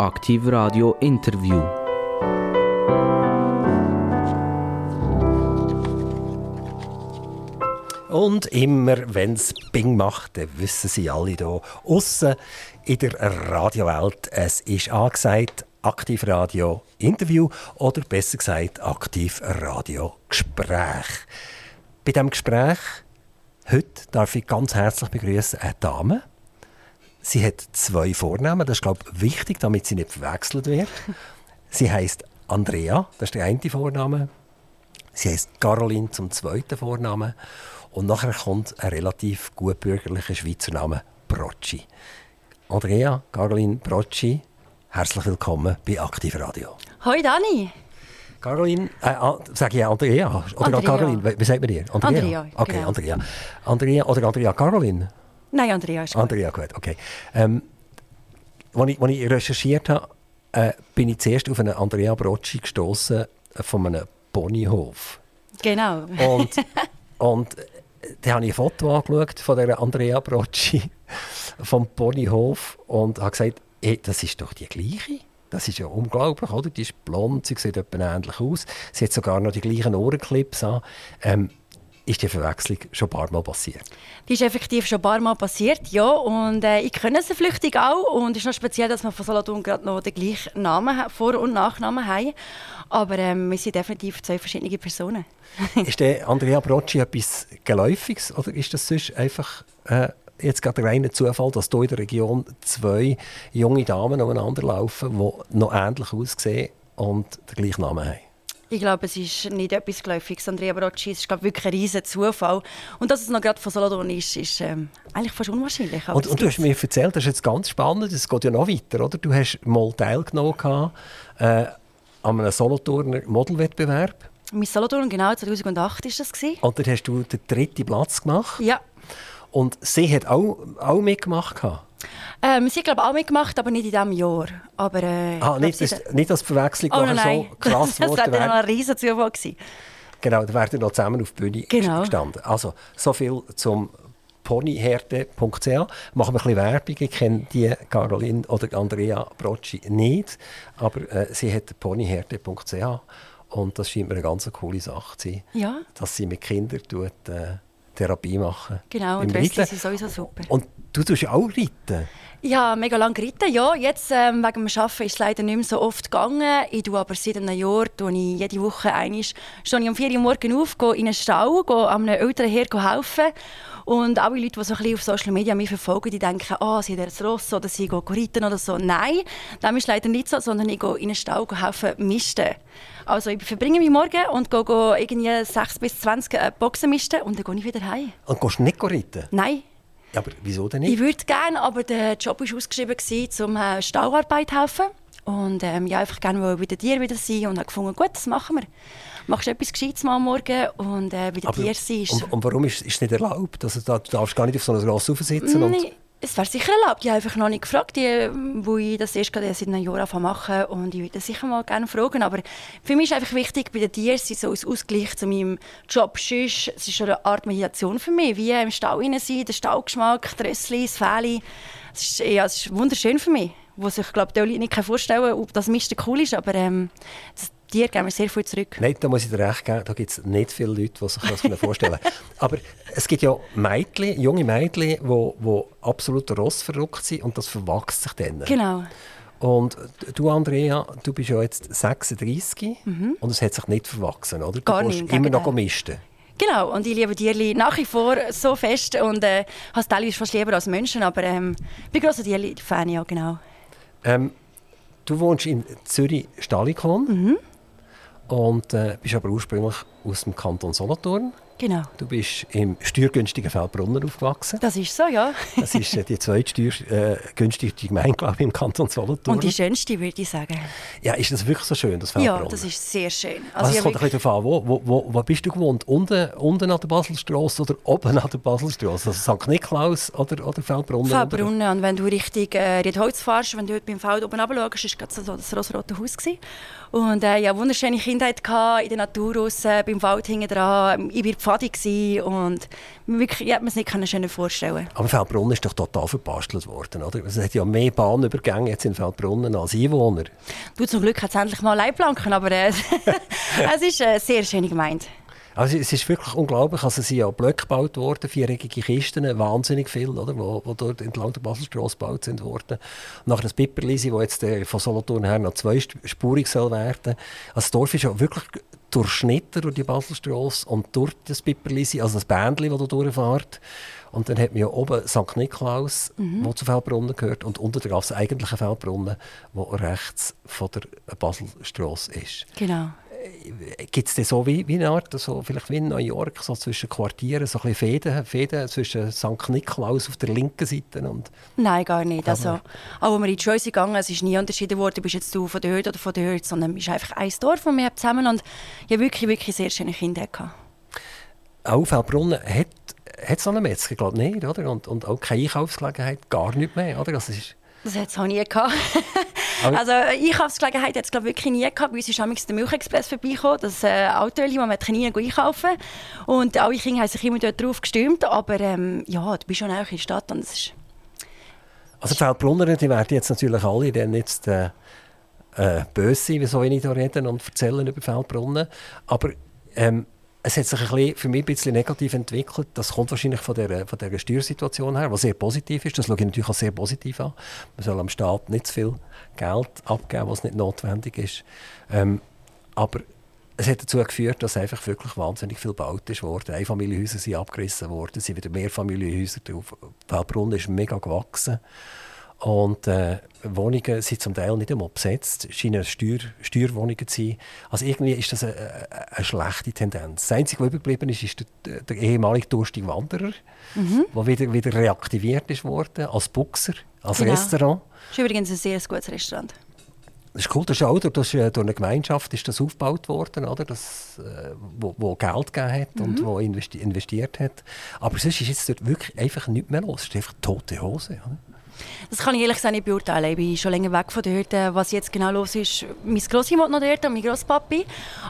Aktiv Radio Interview. Und immer, wenn es Bing macht, dann wissen sie alle hier außen in der Radiowelt, es ist angesagt, Aktiv Radio Interview oder besser gesagt Aktiv Radio Gespräch. Bei diesem Gespräch heute darf ich ganz herzlich begrüßen eine Dame. Sie hat zwei Vornamen, das ist glaube ich wichtig, damit sie nicht verwechselt wird. Sie heißt Andrea, das ist der eine Vorname. Sie heißt Caroline zum zweiten Vornamen und nachher kommt ein relativ gut bürgerlicher Schweizer Name Brocci. Andrea, Caroline Brocci, herzlich willkommen bei Aktiv Radio. Hoi Dani. Caroline, äh, sage ich Andrea oder Andrea. Caroline, wie sagt man dir? Andrea. Andrea, Okay, genau. Andrea. Andrea oder Andrea Caroline? Nein, Andrea ist gut. Andrea, gut, okay. Ähm, als ich, als ich recherchiert habe, äh, bin ich zuerst auf einen Andrea Brocci gestoßen von einem Ponyhof. Genau. Und, und äh, dann habe ich ein Foto angeschaut von der Andrea Brocci vom Ponyhof und habe gesagt, hey, das ist doch die gleiche. Das ist ja unglaublich, oder? Die ist blond, sie sieht etwa ähnlich aus. Sie hat sogar noch die gleichen Ohrenclips an. Ähm, ist die Verwechslung schon ein paar Mal passiert? Die ist effektiv schon ein paar Mal passiert, ja. Und äh, ich kenne sie flüchtig auch. Und es ist noch speziell, dass wir von Solothurn gerade noch den gleichen Namen, Vor- und Nachnamen haben. Aber ähm, wir sind definitiv zwei verschiedene Personen. ist der Andrea Brocci etwas Geläufiges oder ist das sonst einfach äh, jetzt gerade der reine Zufall, dass hier in der Region zwei junge Damen umeinander laufen, die noch ähnlich aussehen und den gleichen Namen haben? Ich glaube, es ist nicht etwas Geläufiges. Andrea Brocci, es ist glaube ich, wirklich ein riesen Zufall. Und dass es noch gerade von Solothurn ist, ist ähm, eigentlich fast unwahrscheinlich. Und, und du hast mir erzählt, das ist jetzt ganz spannend, es geht ja noch weiter, oder? Du hast mal teilgenommen äh, an einem Solothurner Modelwettbewerb Mein Solothurn, genau, 2008 war das. Gewesen. und dort hast du den dritten Platz gemacht Ja. und sie hat auch, auch mitgemacht gehabt. Ähm, sie glaube auch mitgemacht, aber nicht in diesem Jahr. Aber, äh, Ah, glaub, nicht, das, nicht, die Verwechslung Oh nein, so krass das wäre dann ein riesen Zufall gewesen. Genau, da werden noch zusammen auf die Bühne Genau. gestanden. Also, so viel zum ponyherde.ch. Machen wir ein bisschen Werbung. Ich kenne die Caroline oder Andrea Brocci nicht, aber äh, sie hat ponyherde.ch und das scheint mir eine ganz coole Sache zu sein, Ja. dass sie mit Kindern tut, äh, Therapie machen. Genau, und Reiten. sind sowieso super. Und du tust ja auch reiten. Habe mega lange geritten, ja. Jetzt ähm, wegen dem Arbeiten ist es leider nicht mehr so oft gegangen. Ich tue aber seit einem Jahr tue ich jede Woche einmal, ich um 4 Uhr morgens auf, gehe in einen Stall, gehe einem älteren Herr helfen. Und alle Leute, die so ein bisschen auf Social Media mich verfolgen, die denken, ah, sie hat ein Ross oder sie gehen reiten oder so. Nein, das ist leider nicht so, sondern ich gehe in einen Stall helfen misten. Also ich verbringe mich morgen und gehe, gehe irgendwie 6 bis 20 äh, Boxen misten und dann gehe ich wieder heim. Und gehst nicht reiten? Nein, Ja, aber wieso denn ich nicht? würde gerne, aber der Job war ausgeschrieben, um äh, Stallarbeit zu helfen. Und ähm, ja, einfach gerne den Tieren wieder sein und habe gefunden, gut, das machen wir. Machst du etwas Gescheites mal am Morgen und äh, bei den Tieren sein ist... und, und warum ist es nicht erlaubt? Also, da, du darfst gar nicht auf so einem Ross sitzen und Nein, es wäre sicher erlaubt. Ich habe einfach noch nicht gefragt, die, wo ich das erst gerade seit einem Jahr anfangen machen und ich würde das sicher mal gerne fragen. Aber für mich ist einfach wichtig, bei den Tieren sind so als Ausgleich zu meinem Job. Sonst, es ist schon eine Art Meditation für mich, wie im Stall rein sein, der Stallgeschmack, die Rössli, das Fell. Es ist, ja, es ist wunderschön für mich. Sich, ich glaube, die Leute nicht vorstellen können, ob das Misten cool ist, aber ähm, das Tier geben mir sehr viel zurück. Nein, da muss ich dir recht geben, da gibt es nicht viele Leute, die sich das vorstellen können. Aber es gibt ja Mädchen, junge Mädchen, die, die absolut rossverrückt sind und das verwachst sich dann. Genau. Und du, Andrea, du bist ja jetzt 36 und es hat sich nicht verwachsen, oder? Du Mhm. Gar nicht, im immer noch Gegenteil. misten. Genau, und ich liebe Tierli nach wie vor so fest und äh, habe es teilweise fast lieber als Menschen, aber ähm, ich bin grosser Tierli-Fan, ja, genau. Ähm, du wohnst in Zürich-Stalikon Mhm. Und äh, bist aber ursprünglich aus dem Kanton Solothurn. Genau. Du bist im steuergünstigen Feldbrunner aufgewachsen. Das ist so, ja. Das ist äh, die zweitsteuergünstigste Gemeinde, glaube ich, im Kanton Solothurn. Und die schönste, würde ich sagen. Ja, ist das wirklich so schön, das Ja, Feldbrunner? das ist sehr schön. Also, ich es kommt ein wirklich- bisschen darauf an, wo, wo, wo, wo bist du gewohnt? Unten, unten an der Baselstrasse oder oben an der Baselstrasse? Also St. Niklaus oder, oder Feldbrunner? Feldbrunnen. Und wenn du Richtung äh, Riedholz fährst, wenn du beim Feld oben runter schaust, war so das rosa-rote Haus. Gewesen. Und äh, ja, wunderschöne Kindheit gehabt, in der Natur raus, beim Wald hinten dran. Ich bin in die fadi gewesen und wirklich, ich hätte mir es nicht schöner vorstellen Aber Feldbrunnen ist doch total verpastelt worden, oder? Es hat ja mehr Bahnübergänge jetzt in Feldbrunnen als Einwohner. Du, zum Glück hat es endlich mal Leitplanken, aber äh, es ist äh, sehr schön gemeint. Also es ist wirklich unglaublich. Also es sind ja Blöcke gebaut worden, viereckige Kisten, wahnsinnig viel, oder, wo, wo dort entlang der Baselstrasse gebaut sind worden. Nach das Pipperlisi, wo jetzt äh, von Solothurn her noch zweispurig soll werden. Also das Dorf ist ja wirklich durchschnitten durch die Baselstrasse und durch das Pipperlisi, also das Bändchen, das da durchfährt. Und dann hat man ja oben St. Niklaus, mhm. der zu Feldbrunnen gehört, und unter der Gasse eigentliche Feldbrunnen, der rechts von der Baselstrasse ist. Genau. Gibt es so wie, wie eine Art, so, vielleicht wie in New York, so zwischen Quartieren, so ein bisschen Fäden, Fäden zwischen St. Niklaus auf der linken Seite und... Nein, gar nicht. Also, auch als wir in die Schleuse gegangen es ist nie unterschieden worden, bist jetzt du von der Hürde oder von der Hürde, sondern es ist einfach ein Dorf, das wir zusammen und ja wirklich, wirklich sehr schöne Kinder hatten. Auch Feldbrunnen hat, hat so einen Metzger, glaube nicht, oder? Und, und auch keine Einkaufsgelegenheit, gar nicht mehr, oder? Das ist das hat es auch nie gehabt. also Einkaufsgelegenheit hat es glaube wirklich nie gehabt. Bei uns ist der Milchexpress vorbeigekommen, das äh, Auto, wo man Kaninen einkaufen Und alle Kinder haben sich immer dort drauf gestürmt. Aber ähm, ja, du bist schon auch in der Stadt und es ist... Also die Feldbrunner, die werden jetzt natürlich alle dann jetzt äh, äh, böse sein, wieso ich hier reden und erzählen über Feldbrunnen. Aber ähm, es hat sich ein bisschen, für mich ein bisschen negativ entwickelt. Das kommt wahrscheinlich von der, von der Steuersituation her, was sehr positiv ist. Das schaue ich natürlich auch sehr positiv an. Man soll am Staat nicht zu viel Geld abgeben, was nicht notwendig ist. Ähm, aber es hat dazu geführt, dass einfach wirklich wahnsinnig viel gebaut ist worden. Einfamilienhäuser sind abgerissen worden, es sind wieder Mehrfamilienhäuser drauf. Feldbrunn ist mega gewachsen. Und äh, Wohnungen sind zum Teil nicht einmal besetzt, scheinen Steuer, Steuerwohnungen zu sein. Also irgendwie ist das eine, eine schlechte Tendenz. Das Einzige, was übergeblieben ist, ist der, der ehemalige durstige Wanderer, mhm. der wieder, wieder reaktiviert ist worden als Buchser, als genau. Restaurant. Das ist übrigens ein sehr gutes Restaurant. Das ist cool, das ist auch durch, durch eine Gemeinschaft ist das aufgebaut worden, oder? Das, äh, wo, wo Geld gegeben hat mhm. und wo investi investiert hat. Aber sonst ist jetzt dort wirklich einfach nichts mehr los. Es ist einfach tote Hose. Oder? Das kann ich ehrlich gesagt nicht beurteilen. Ich bin schon länger weg von dort. Was jetzt genau los ist, mein Grossi wohnt noch dort und mein Grosspapi.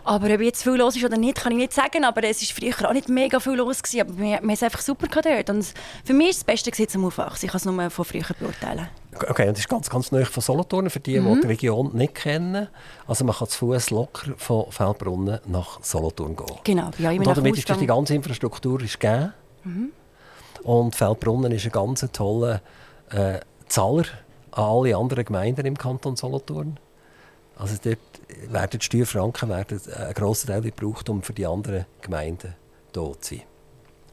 Aber ob jetzt viel los ist oder nicht, kann ich nicht sagen. Aber es war früher auch nicht mega viel los. Gewesen. Aber wir, wir haben es einfach super dort. Und für mich ist das Beste zum Aufwachsen. Ich kann es nur von früher beurteilen. Okay, und das ist ganz, ganz neu von Solothurn, für die, mhm. die die Region nicht kennen. Also man kann zu Fuß locker von Feldbrunnen nach Solothurn gehen. Genau, ja, Und damit ist die ganze Infrastruktur ist gegeben. Mhm. Und Feldbrunnen ist ein ganz toller äh, Zahler an alle anderen Gemeinden im Kanton Solothurn. Also dort werden die Steuerfranken werden ein grosser Teil gebraucht, um für die anderen Gemeinden dort zu sein.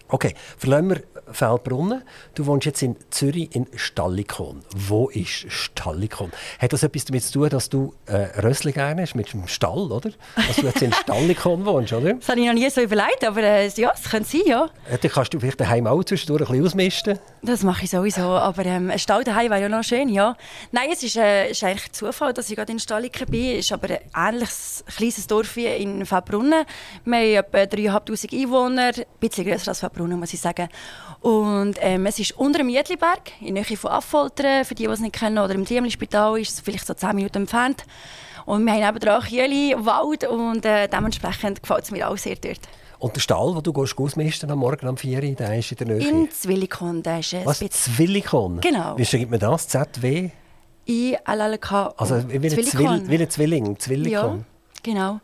Okay, verlassen wir Feldbrunnen. Du wohnst jetzt in Zürich in Stallikon. Wo ist Stallikon? Hat das etwas damit zu tun, dass du äh, Rössli gerne hast mit dem Stall, oder? Dass du jetzt in Stallikon wohnst, oder? Das habe ich noch nie so überlegt, aber äh, ja, es könnte sein, ja. ja. Dann kannst du vielleicht daheim auch zwischendurch ein bisschen ausmisten. Das mache ich sowieso, aber ähm, ein Stall daheim wäre ja noch schön, ja. Nein, es ist, äh, ist eigentlich Zufall, dass ich gerade in Stallikon bin. Es ist aber ein ähnliches kleines Dorf wie in Feldbrunnen. Wir haben etwa 3'500 Einwohner, ein bisschen grösser als Feldbrunnen, muss ich sagen. Und ähm, es ist unter dem Mietliberg, in der Nähe von Affoltern, für die, die es nicht kennen, oder im Diemli-Spital, ist es vielleicht so 10 Minuten entfernt. Und wir haben nebenan Kieli, Wald und äh, dementsprechend gefällt es mir auch sehr dort. Und der Stall, wo du gehst, ausmisten am Morgen um 4 Uhr, der ist in der Nähe? In Zwillikon, der ist Was, Zwillikon? Genau. Wie schreibt man das? ZW? I-L-L-K. Also wie ein, Zwill, wie ein Zwilling, Zwillikon? Ja, genau.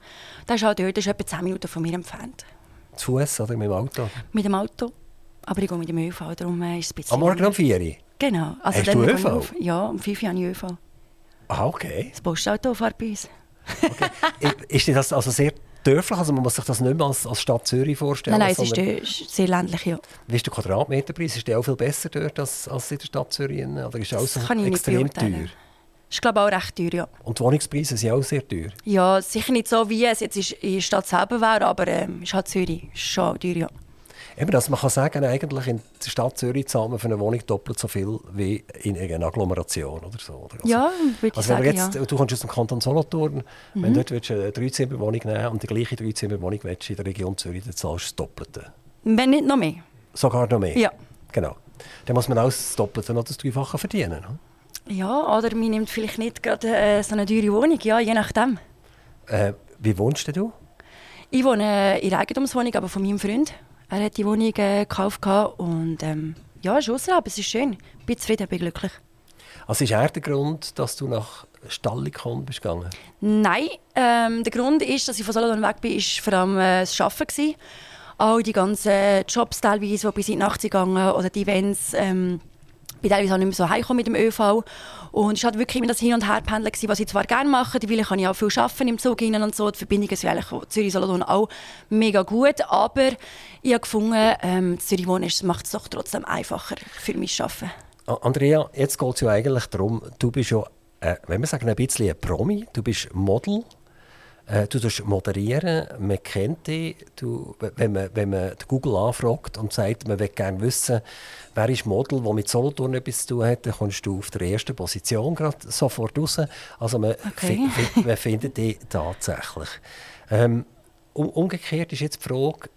Der ist auch dort, der ist etwa 10 Minuten von mir entfernt. Zu Fuß oder mit dem Auto? Mit dem Auto. Aber ich gehe mit dem ÖV, darum äh, ist es ein bisschen... Am Morgen um 4 Uhr? Genau. Also Hast du ÖV? Auf, ja, um 5 Uhr habe ich ÖV. Ah, okay. Das Postauto fährt bei uns. okay. Ist das also sehr dörflich? Also man muss sich das nicht mehr als, als Stadt Zürich vorstellen? Nein, nein, es ist sehr ländlich, ja. Wie ist der Quadratmeterpreis? Ist der auch viel besser dort als, als in der Stadt Zürich? Oder ist das auch so extrem teuer? Ist glaube auch recht teuer, ja. Und die Wohnungspreise sind auch sehr teuer? Ja, sicher nicht so, wie es jetzt in der Stadt selber wäre, aber ähm, ist halt Zürich ist schon teuer, ja. Eben, dass man kann sagen, eigentlich in der Stadt Zürich zahlt man für eine Wohnung doppelt so viel wie in einer Agglomeration oder so. Oder? Also, ja, würde also ich sagen, jetzt, ja. Du kommst aus dem Kanton Solothurn, mhm. wenn du dort eine Dreizimmerwohnung nehmen und die gleiche Dreizimmerwohnung willst in der Region Zürich, dann zahlst du das Doppelte. Wenn nicht noch mehr. Sogar noch mehr? Ja. Genau. Dann muss man auch das Doppelte oder das Dreifache verdienen. Ja, oder man nimmt vielleicht nicht gerade äh, so eine teure Wohnung, ja, je nachdem. Äh, wie wohnst du? Ich wohne in einer Eigentumswohnung, aber von meinem Freund. Er hat die Wohnung äh, gekauft und ähm, ja, ist außerhalb, es ist schön. Ich bin zufrieden, bin glücklich. Also ist er der Grund, dass du nach Stallikon bist gegangen? Nein, ähm, der Grund ist, dass ich von Solothurn weg bin, ist vor allem äh, das Arbeiten gewesen. All die ganzen Jobs teilweise, die bis in die Nacht gegangen oder die Events. Ähm, bin teilweise auch nicht mehr so heimgekommen mit dem ÖV. Und es war halt wirklich immer das Hin- und Herpendeln, was ich zwar gerne mache, weil ich ja auch viel arbeiten im Zug rein und so. Die Verbindungen sind eigentlich Zürich-Solothurn auch mega gut. Aber ich habe gefunden, ähm, Zürich wohnen macht es doch trotzdem einfacher für mich zu arbeiten. Andrea, jetzt geht es ja eigentlich darum, du bist ja, äh, wenn wir sagen, ein bisschen ein Promi, du bist Model, äh, du moderieren, man kennt dich. Du, wenn, man, wenn man Google anfragt und sagt, man will gerne wissen, wer ist Model, der mit Solothurn etwas zu tun hat, dann kommst du auf der ersten Position gerade sofort raus. Also man, okay. man findet dich tatsächlich. Ähm, um, umgekehrt ist jetzt die Frage,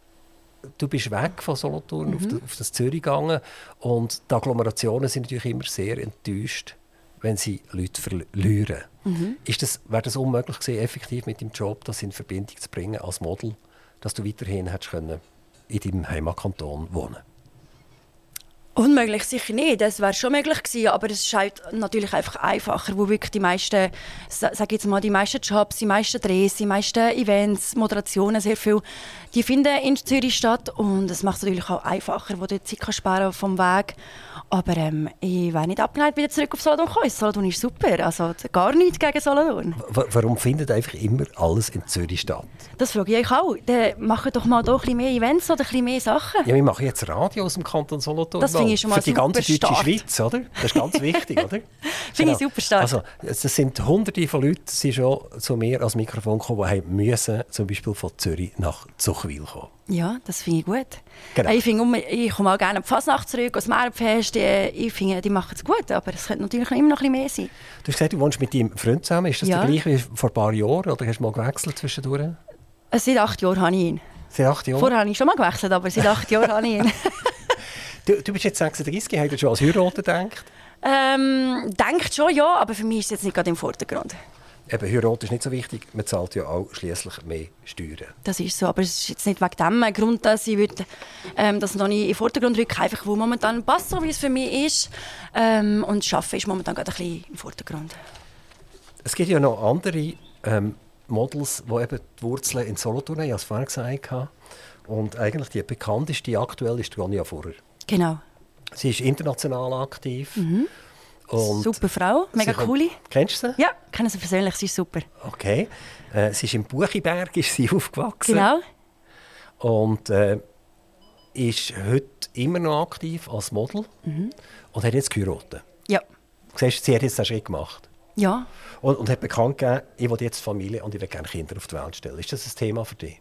du bist weg von Solothurn mhm. auf, das, auf das Zürich gegangen und die Agglomerationen sind natürlich immer sehr enttäuscht, wenn sie Leute verlieren. Mhm. Ist das, wäre das unmöglich gewesen, effektiv mit dem Job das in Verbindung zu bringen als Model, dass du weiterhin hättest können in deinem Heimatkanton wohnen Unmöglich sicher nicht, das wäre schon möglich gewesen, aber es ist halt natürlich einfach einfacher, wo wirklich die meisten, sag jetzt mal, die meisten Jobs, die meisten Drehs, die meisten Events, Moderationen, sehr viel, die finden in Zürich statt und es macht es natürlich auch einfacher, wo du Zeit kannst sparen vom Weg aber ähm, ich wäre nicht abgeneigt, wieder zurück auf Solothurn zu kommen. Solothurn ist super, also gar nichts gegen Solothurn. Warum findet einfach immer alles in Zürich statt? Das frage ich euch auch. Dann machen doch mal doch ein bisschen mehr Events oder ein bisschen mehr Sachen. Ja, wir machen jetzt Radio aus dem Kanton Solothurn. Das finde ich schon mal Für die ganze deutsche. Schweiz, oder? Das ist ganz wichtig, oder? finde ich genau. super stark. Also, es sind hunderte von Leuten die schon zu mir als Mikrofon gekommen, die müssen, zum Beispiel von Zürich nach Zuchwil kommen ja, das finde ich gut. Genau. Ich, finde, ich komme auch gerne auf die Fasnacht zurück, aus dem Erbfest. Ich finde, die machen es gut, aber es könnte natürlich immer noch ein bisschen mehr sein. Du hast gesagt, du wohnst mit deinem Freund zusammen. Ist das ja. der gleiche wie vor ein paar Jahren oder hast du mal gewechselt zwischendurch? Seit acht Jahren habe ich ihn. Seit acht Jahren? Vorher habe ich schon mal gewechselt, aber seit acht Jahren habe ich ihn. du, du bist jetzt 36, hast du schon als Heiraten gedacht? Ähm, denkt schon, ja, aber für mich ist es jetzt nicht gerade im Vordergrund eben, Heirat ist nicht so wichtig, man zahlt ja auch schließlich mehr Steuern. Das ist so, aber es ist jetzt nicht wegen dem Grund, dass ich würde, ähm, das noch nicht in den Vordergrund rücken einfach wo momentan passt, so wie es für mich ist. Ähm, und das Arbeiten ist momentan gerade ein bisschen im Vordergrund. Es gibt ja noch andere ähm, Models, die eben die Wurzeln in Solothurn haben, es vorhin gesagt. Und eigentlich die bekannteste aktuell ist Ronja Furrer. Genau. Sie ist international aktiv. Mhm. Und super Frau, mega cool. Kennst du sie? Ja, kenne sie persönlich, sie ist super. Okay. Äh, sie ist im Buchiberg ist sie aufgewachsen. Genau. Und äh, ist heute immer noch aktiv als Model mhm. und hat jetzt geheiratet. Ja. Siehst, sie hat jetzt einen Schritt gemacht. Ja. Und, und hat bekannt gegeben, ich will jetzt Familie und ich will gerne Kinder auf die Welt stellen. Ist das ein Thema für dich?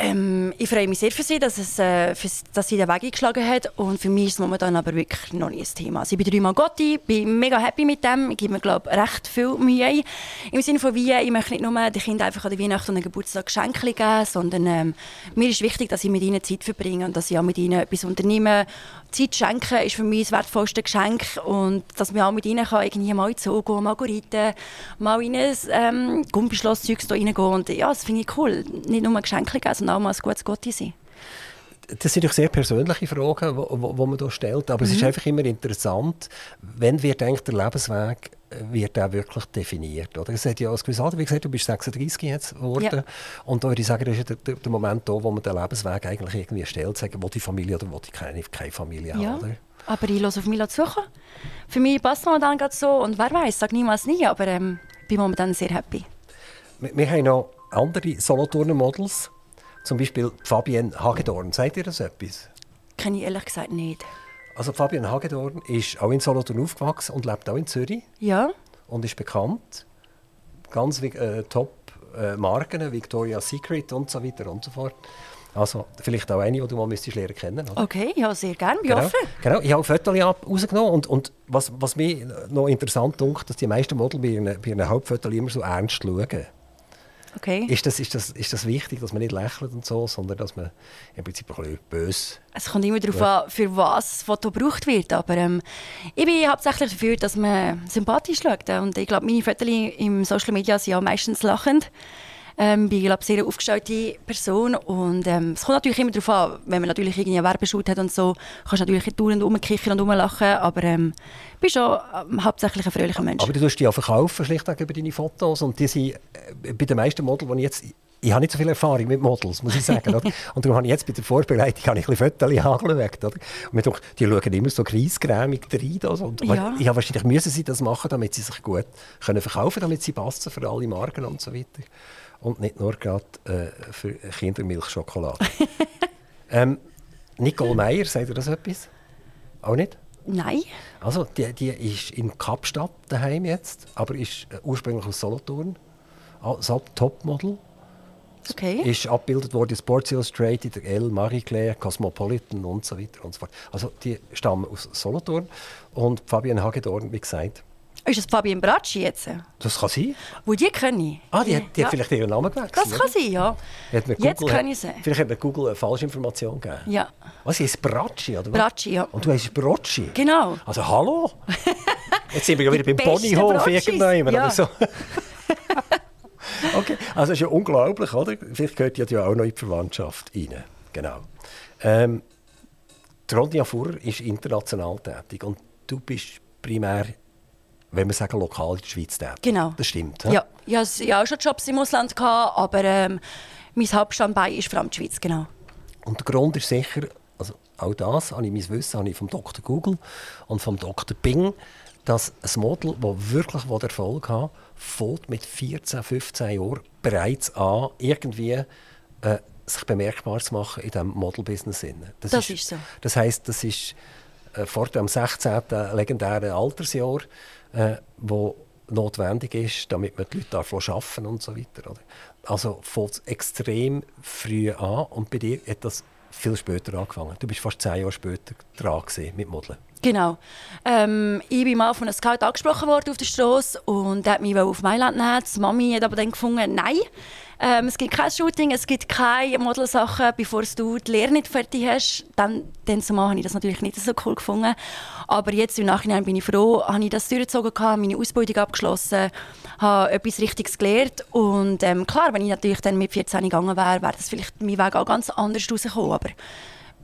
Ähm, ich freue mich sehr für sie, dass, es, äh, für, dass sie den Weg eingeschlagen hat. Und für mich ist es momentan aber wirklich noch nicht ein Thema. Also ich bin dreimal Gotti, bin mega happy mit dem. Ich gebe mir glaube recht viel Mühe. Im Sinne von wie, ich möchte nicht nur den Kindern einfach an der Weihnachten und den Geburtstag Geschenke geben, sondern ähm, mir ist wichtig, dass ich mit ihnen Zeit verbringe und dass ich auch mit ihnen etwas unternehme. Zeit schenken ist für mich das wertvollste Geschenk und dass man auch mit ihnen kann, irgendwie mal in den Zoo gehen, mal reiten, mal in ein ähm, Gumbischloss-Zeugs reingehen. Und ja, das finde ich cool. Nicht nur Geschenke geben, sondern auch mal ein gutes Gotti sein. Das sind doch sehr persönliche Fragen, die man hier stellt. Aber mhm. es ist mhm. einfach immer interessant, wenn wir denken, der Lebensweg wird auch wirklich definiert. Oder? Es hat ja als gewisses Alter, wie gesagt, du bist 36 jetzt geworden. Ja. Und da würde ich sagen, das ist der, der, Moment da, wo man den Lebensweg eigentlich irgendwie stellt, sagen, wo die Familie oder wo die keine, keine Familie ja. Oder? Aber ich lasse auf mich suchen. Für mich passt momentan gerade so. Und wer weiß, sage niemals nie, aber ähm, bin momentan sehr happy. Wir, wir haben noch andere Solothurner Models. Zum Beispiel Fabienne Hagedorn. Sagt ihr das etwas? Kenne ich ehrlich gesagt nicht. Also Fabienne Hagedorn ist auch in Solothurn aufgewachsen und lebt auch in Zürich. Ja. Und ist bekannt. Ganz äh, top äh, Marken, Victoria's Secret und so weiter und so fort. Also vielleicht auch eine, die du mal müsstest lernen kennen. Oder? Okay, ja, sehr gerne, bin genau, offen. Genau, ich habe Fotos rausgenommen und, und was, was mir noch interessant ist, dass die meisten Models bei ihren, bei ihren Hauptfotos immer so ernst schauen. Okay. Ist das, ist, das, ist das wichtig, dass man nicht lächelt und so, sondern dass man im Prinzip ein bisschen böse... Es kommt immer darauf an, für was das Foto gebraucht wird. Aber ähm, ich bin hauptsächlich dafür, dass man sympathisch schaut. Und ich glaube, meine Fotos im Social Media sind ja meistens lachend. Ähm, bin glaube sehr aufgestellte Person und ähm, es kommt natürlich immer darauf an, wenn man natürlich irgendwie einen Werbeshoot hat und so, kannst du natürlich dauernd rumkichern und rumlachen, aber ähm, bin schon ähm, hauptsächlich ein fröhlicher Mensch. Aber du tust die auch verkaufen, schlichtweg über deine Fotos und die sind äh, bei den meisten Models, die ich jetzt ich habe nicht so viel Erfahrung mit Models, muss ich sagen. Oder? Und darum habe ich jetzt bei der Vorbereitung habe ich ein bisschen Fotos angeschaut. Oder? Und dachte, die schauen immer so kreisgrämig rein. Also. Und Ja. Ich habe wahrscheinlich müssen sie das machen, damit sie sich gut können verkaufen damit sie passen für alle Marken und so weiter. Und nicht nur gerade äh, für Kindermilchschokolade. ähm, Nicole Meyer, sagt ihr das etwas? Auch nicht? Nein. Also, die, die ist in Kapstadt daheim jetzt, aber ist äh, ursprünglich aus Solothurn. Als Topmodel. Okay. Ist abgebildet worden in Sports Illustrated, der Elle, Marie Claire, Cosmopolitan und so weiter und so fort. Also, die stammen aus Solothurn. Und Fabian Hagedorn, wie gesagt, Ist es Fabian Bracci jetzt? das kann sein. Wo die kenne ich. Ah, die, hat- die Ja. hat vielleicht ihren Namen gewechselt. Das kann sein, ja. Jetzt kann ich sie. Vielleicht hat mir Google eine Falschinformation gegeben. Ja. Was, ist Bracci, oder was? Bracci, ja. Und du heißt Brocci? Genau. Also, hallo? Jetzt sind wir ja wieder beim Ponyhof irgendwann ja. oder so. okay, also das ist ja unglaublich, oder? Vielleicht gehört ja die auch noch in die Verwandtschaft rein. Genau. Ähm, die Ronja Fuhrer ist international tätig und du bist primär, wenn wir sagen, lokal in der Schweiz tätig. Genau. Das stimmt. hä? Ja, ich hatte ja auch schon Jobs im Ausland, gehabt, aber ähm, mein Hauptstandbein ist vor allem die Schweiz, genau. Und der Grund ist sicher, also auch das, habe ich mein Wissen habe ich vom Dr. Google und vom Dr. Bing, dass ein Model, das wirklich Erfolg hat, fängt mit 14, 15 Jahren bereits an, irgendwie äh, sich bemerkbar zu machen in diesem Model-Business. Das, Das ist so. Das heisst, das ist äh, vor dem 16. legendären Altersjahr, äh, wo notwendig ist, damit man die Leute davon arbeiten und so weiter. Oder? Also fängt es extrem früh an und bei dir hat das viel später angefangen. Du bist fast zehn Jahre später dran mit Modeln. Genau. Ähm, ich bin mal von einem Scout angesprochen worden auf der Straße und der hat mich auf Mailand nehmen. Die Mami hat aber dann gefunden, nein, ähm, es gibt kein Shooting, es gibt keine Modelsachen, bevor du die Lehre nicht fertig hast. Dann, dann zumal habe ich das natürlich nicht so cool gefunden. Aber jetzt im Nachhinein bin ich froh, habe ich das durchgezogen, meine Ausbildung abgeschlossen, habe etwas Richtiges gelernt und ähm, klar, wenn ich natürlich dann mit 14 gegangen wäre, wäre das vielleicht mein Weg auch ganz anders rausgekommen. Aber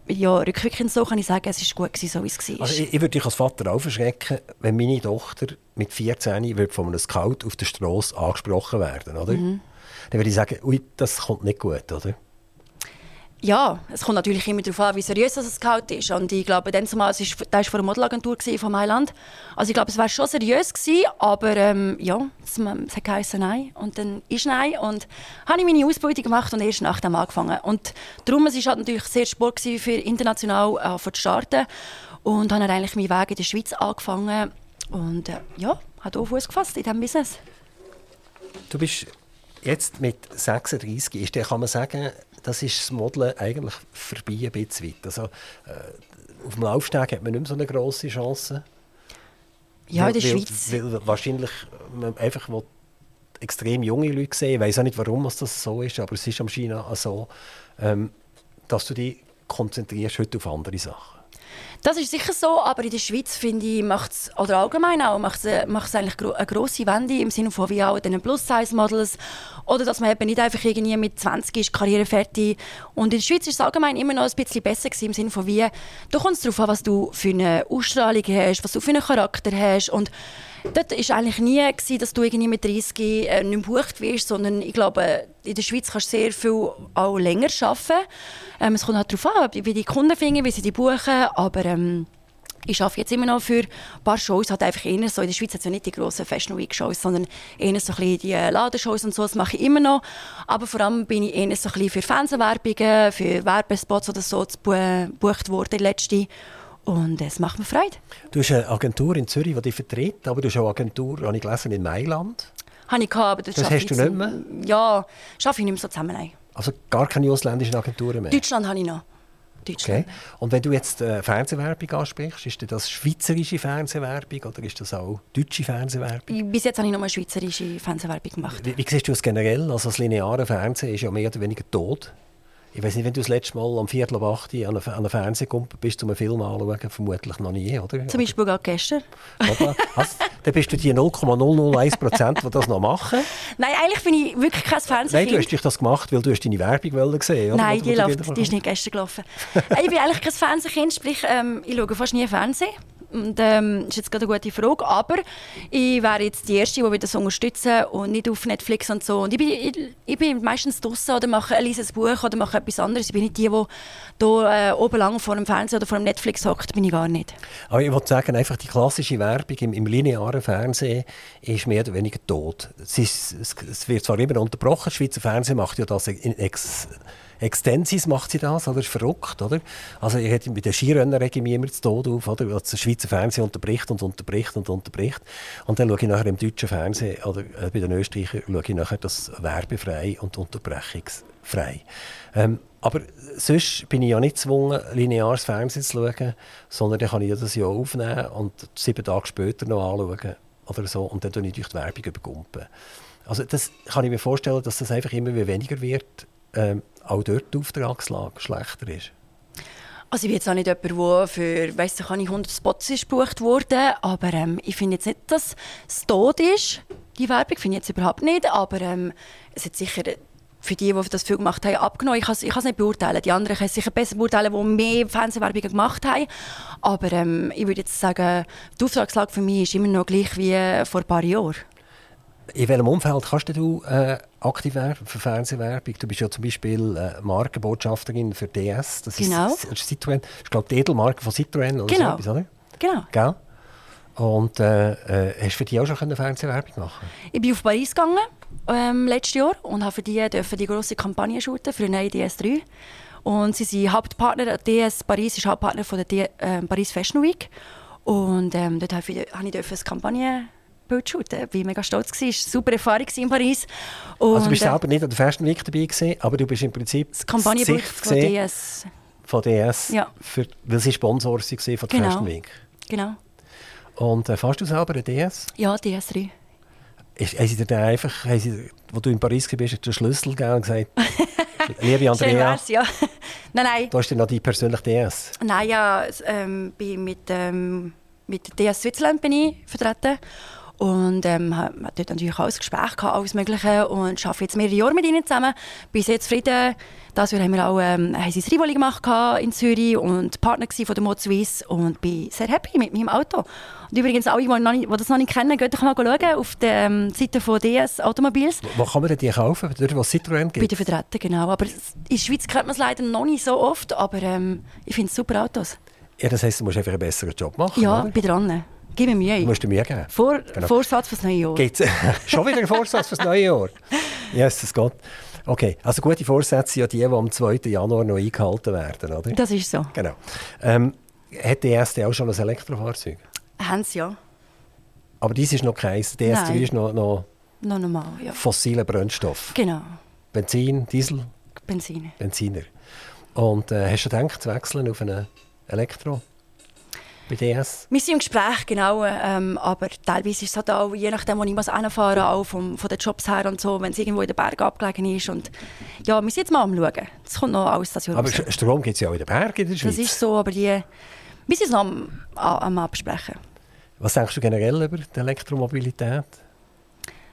ja, rückwirkend so kann ich sagen, es war gut, gewesen, so wie es war. Also ich, ich würde dich als Vater auch verschrecken, wenn meine Tochter mit 14 wird von einem Scout auf der Straße angesprochen werden, oder? Mhm. Dann würde ich sagen, ui, das kommt nicht gut, oder? Ja, es kommt natürlich immer darauf an, wie seriös das Scout ist. Und ich glaube, dann zumal, es ist, das war von einer Modelagentur von Mailand. Also ich glaube, es war schon seriös gewesen, aber ähm, ja, es, es hat geheißen Nein. Und dann ist Nein. Und habe ich meine Ausbildung gemacht und erst nach dem angefangen. Und darum, es war halt natürlich sehr Sport gewesen, für international äh, zu starten. Und habe dann eigentlich meinen Weg in der Schweiz angefangen. Und äh, ja, habe auch Fuß gefasst in diesem Business. Du bist jetzt mit 36, ist, der, kann man sagen, das ist das Modeln eigentlich vorbei ein bisschen weit. Also, äh, auf dem Laufsteg hat man nicht mehr so eine grosse Chance. Ja, in der weil, Schweiz. Weil, wahrscheinlich man einfach will extrem junge Leute sehen. Ich weiß auch nicht, warum das so ist, aber es ist am China so, ähm, dass du dich konzentrierst heute auf andere Sachen. Das ist sicher so, aber in der Schweiz finde ich, macht es, oder allgemein auch, macht es es eigentlich gro eine grosse Wende im Sinne von wie auch den Plus-Size-Models oder dass man eben nicht einfach irgendwie mit 20 ist, Karriere fertig. Und in der Schweiz ist es allgemein immer noch ein bisschen besser gewesen, im Sinne von wie, da kommt es darauf an, was du für eine Ausstrahlung hast, was du für einen Charakter hast und Dort war eigentlich nie, gewesen, dass du irgendwie mit 30 äh, nicht mehr gebucht wirst, sondern ich glaube, in der Schweiz kannst du sehr viel auch länger arbeiten. Ähm, es kommt halt darauf an, wie die Kunden finden, wie sie die buchen, aber ähm, ich arbeite jetzt immer noch für ein paar Shows, halt einfach eher so, in der Schweiz hat es ja nicht die grossen Fashion Week Shows, sondern eher so die äh, Ladenshows und so, das mache ich immer noch. Aber vor allem bin ich eher so für Fernsehwerbungen, für Werbespots oder so gebu- gebucht worden, letzte. Und es macht mir Freude. Du hast eine Agentur in Zürich, die dich vertritt, aber du hast auch eine Agentur, habe ich gelesen, in Mailand. Habe ich gehabt, aber das, Das hast ich du nicht mehr? Ja, schaffe ich nicht mehr so zusammen. Nein. Also gar keine ausländischen Agenturen mehr. Deutschland habe ich noch. Okay. Und wenn du jetzt äh, Fernsehwerbung ansprichst, ist das schweizerische Fernsehwerbung oder ist das auch deutsche Fernsehwerbung? Bis jetzt habe ich nur schweizerische Fernsehwerbung gemacht. Wie, wie siehst du das generell? Also das lineare Fernsehen ist ja mehr oder weniger tot Ich weiß nicht, wenn du das letzte Mal am Viertel ab 8 Uhr an einer Fernsehkumpel bist, um einen Film anzuschauen, vermutlich noch nie, oder? Zum Beispiel gerade gestern. also, dann bist du die 0,001 Prozent, die das noch machen? Nein, eigentlich bin ich wirklich kein Fernsehkind. Nein, du hast das gemacht, weil du hast deine Werbung gesehen oder? Nein, die, läuft, die ist nicht gestern gelaufen. ich bin eigentlich kein Fernsehkind, sprich, ähm, ich schaue fast nie Fernsehen. Und, ähm, das ist jetzt gerade eine gute Frage. Aber ich wäre jetzt die Erste, die das unterstützen und nicht auf Netflix und so. Und ich bin, ich, ich bin meistens draußen oder mache ein Buch oder mache etwas anderes. Ich bin nicht die, die hier äh, oben lang vor dem Fernseher oder vor dem Netflix hockt. bin ich gar nicht. Aber ich wollte sagen, einfach die klassische Werbung im, im linearen Fernsehen ist mehr oder weniger tot. Es, ist, es, es wird zwar immer unterbrochen, das Schweizer Fernsehen macht ja das ex Extensis macht sie das, oder? Das ist verrückt, oder? Also ich hätte mit den Skirennen rege immer zu Tod auf, oder? Also das Schweizer Fernsehen unterbricht und unterbricht und unterbricht. Und dann schaue ich nachher im deutschen Fernsehen, oder äh, bei den Österreichern, schaue ich nachher das werbefrei und unterbrechungsfrei. Ähm, aber sonst bin ich ja nicht gezwungen, lineares Fernsehen zu schauen, sondern dann kann ich das ja aufnehmen und sieben Tage später noch anschauen oder so und dann tue ich durch die Werbung übergumpen. Also das kann ich mir vorstellen, dass das einfach immer weniger wird, ähm, auch dort die Auftragslage schlechter ist? Also ich bin jetzt auch nicht jemand, der für weiss ich, 100 Spots ist gebucht wurde, aber ähm, ich finde jetzt nicht, dass es tot ist. Die Werbung finde ich jetzt überhaupt nicht, aber ähm, es hat sicher für die, die das viel gemacht haben, abgenommen. Ich kann es nicht beurteilen. Die anderen können es sicher besser beurteilen, die mehr Fernsehwerbungen gemacht haben. Aber ähm, ich würde jetzt sagen, die Auftragslage für mich ist immer noch gleich wie vor ein paar Jahren. In welchem Umfeld kannst du äh, aktiv werden für Fernsehwerbung? Du bist ja zum Beispiel äh, Markenbotschafterin für DS. Das genau. ist, ist Citroën. Ist glaube die Edelmarke von Citroën oder genau. so etwas, oder? Genau. Gell? Und äh, äh, hast du für die auch schon eine Fernsehwerbung machen Ich bin auf Paris gegangen ähm, letztes Jahr und habe für die dürfen die große Kampagne shooten für eine neue DS3. Und sie sind Hauptpartner, DS Paris ist Hauptpartner von der D äh, Paris Fashion Week. Und ähm, dort habe ich, habe ich eine Kampagne Bild shooten. Ich war mega stolz. Es war eine super Erfahrung in Paris. Und, also du bist äh, selber nicht an der Fashion Week dabei gewesen, aber du bist im Prinzip das Kampagnenbild von DS. Von DS, ja. für, weil sie Sponsor waren von der genau. Fashion Week. Genau. Und äh, fährst du selber eine DS? Ja, DS3. Ist, haben sie dir dann einfach, haben sie, wo du in Paris warst, den Schlüssel gegeben und gesagt, liebe Andrea, ja. nein, nein. du hast dir noch die persönliche DS? Nein, ja, ähm, bin mit, ähm, mit DS Switzerland bin ich vertreten und ähm, hat dort natürlich auch ein Gespräch gehabt, alles Mögliche. Und arbeite jetzt mehrere Jahre mit ihnen zusammen. Bin sehr zufrieden. Das haben wir auch ähm, haben sie ein Rivoli gemacht in Zürich und Partner von der Mod Suisse. Und bin sehr happy mit meinem Auto. Und übrigens, alle, die, das noch nicht kennen, geht doch mal schauen auf der ähm, Seite von DS Automobils. Wo kann man denn die kaufen? Dort, wo es Citroën gibt? Bei den Vertretern, genau. Aber in der Schweiz kennt man es leider noch nicht so oft. Aber ähm, ich finde es super Autos. Ja, das heisst, du musst einfach einen besseren Job machen, Ja, oder? bin dran. Gib mir Mühe. Du musst dir Mühe geben. Vor, genau. Vorsatz fürs neue Jahr. Geht's? Schon wieder ein Vorsatz fürs neue Jahr? Jesus Gott. Okay, also gute Vorsätze sind ja die, die am 2. Januar noch eingehalten werden, oder? Das ist so. Genau. Ähm, hat die erste auch schon ein Elektrofahrzeug? Haben sie ja. Aber dies ist noch keins. Die erste ist noch, noch, noch normal, ja. fossiler Brennstoff. Genau. Benzin, Diesel? Benziner. Benziner. Und äh, hast du gedacht, zu wechseln auf einen Elektro? Bei DS? Wir sind im Gespräch, genau. Ähm, aber teilweise ist es halt auch, je nachdem, wo ich was hinfahre, auch vom, von den Jobs her und so, wenn es irgendwo in den Bergen abgelegen ist. Und ja, wir sind jetzt mal am Schauen. Es kommt noch alles das Jahr Aber raus. Strom gibt es ja auch in den Bergen in der Schweiz. Das ist so, aber die, wir sind es noch am, am Absprechen. Was denkst du generell über die Elektromobilität?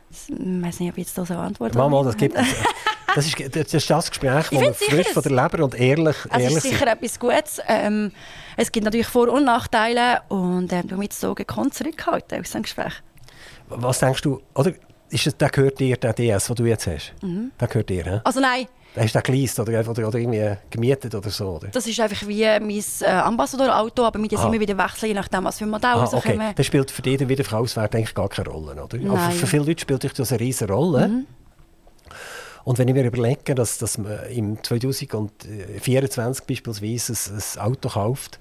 Ich weiß nicht, ob ich jetzt da so antworte. Mal, das gibt Das ist, das ist das Gespräch, das man frisch von der Leber und ehrlich Es ehrlich ist sicher etwas Gutes. Ähm, es gibt natürlich Vor- und Nachteile und ähm, damit so gekonnt zurückhalten aus dem Gespräch. Was denkst du, oder ist das, der gehört dir, der DS, den du jetzt hast? Mhm. Der gehört dir, he? Also nein. Hast du den geleast oder, oder, oder irgendwie gemietet oder so? Oder? Das ist einfach wie mein äh, Ambassador-Auto, aber wir ah. immer wieder wechseln, je nachdem, was für ein Modell ah, okay. Das spielt für dich der Wiederverkaufswert eigentlich gar keine Rolle, oder? Nein. Aber für viele Leute spielt das eine riesige Rolle. Mhm. Und wenn ich mir überlege, dass, dass man im 2024 beispielsweise ein, ein Auto kauft,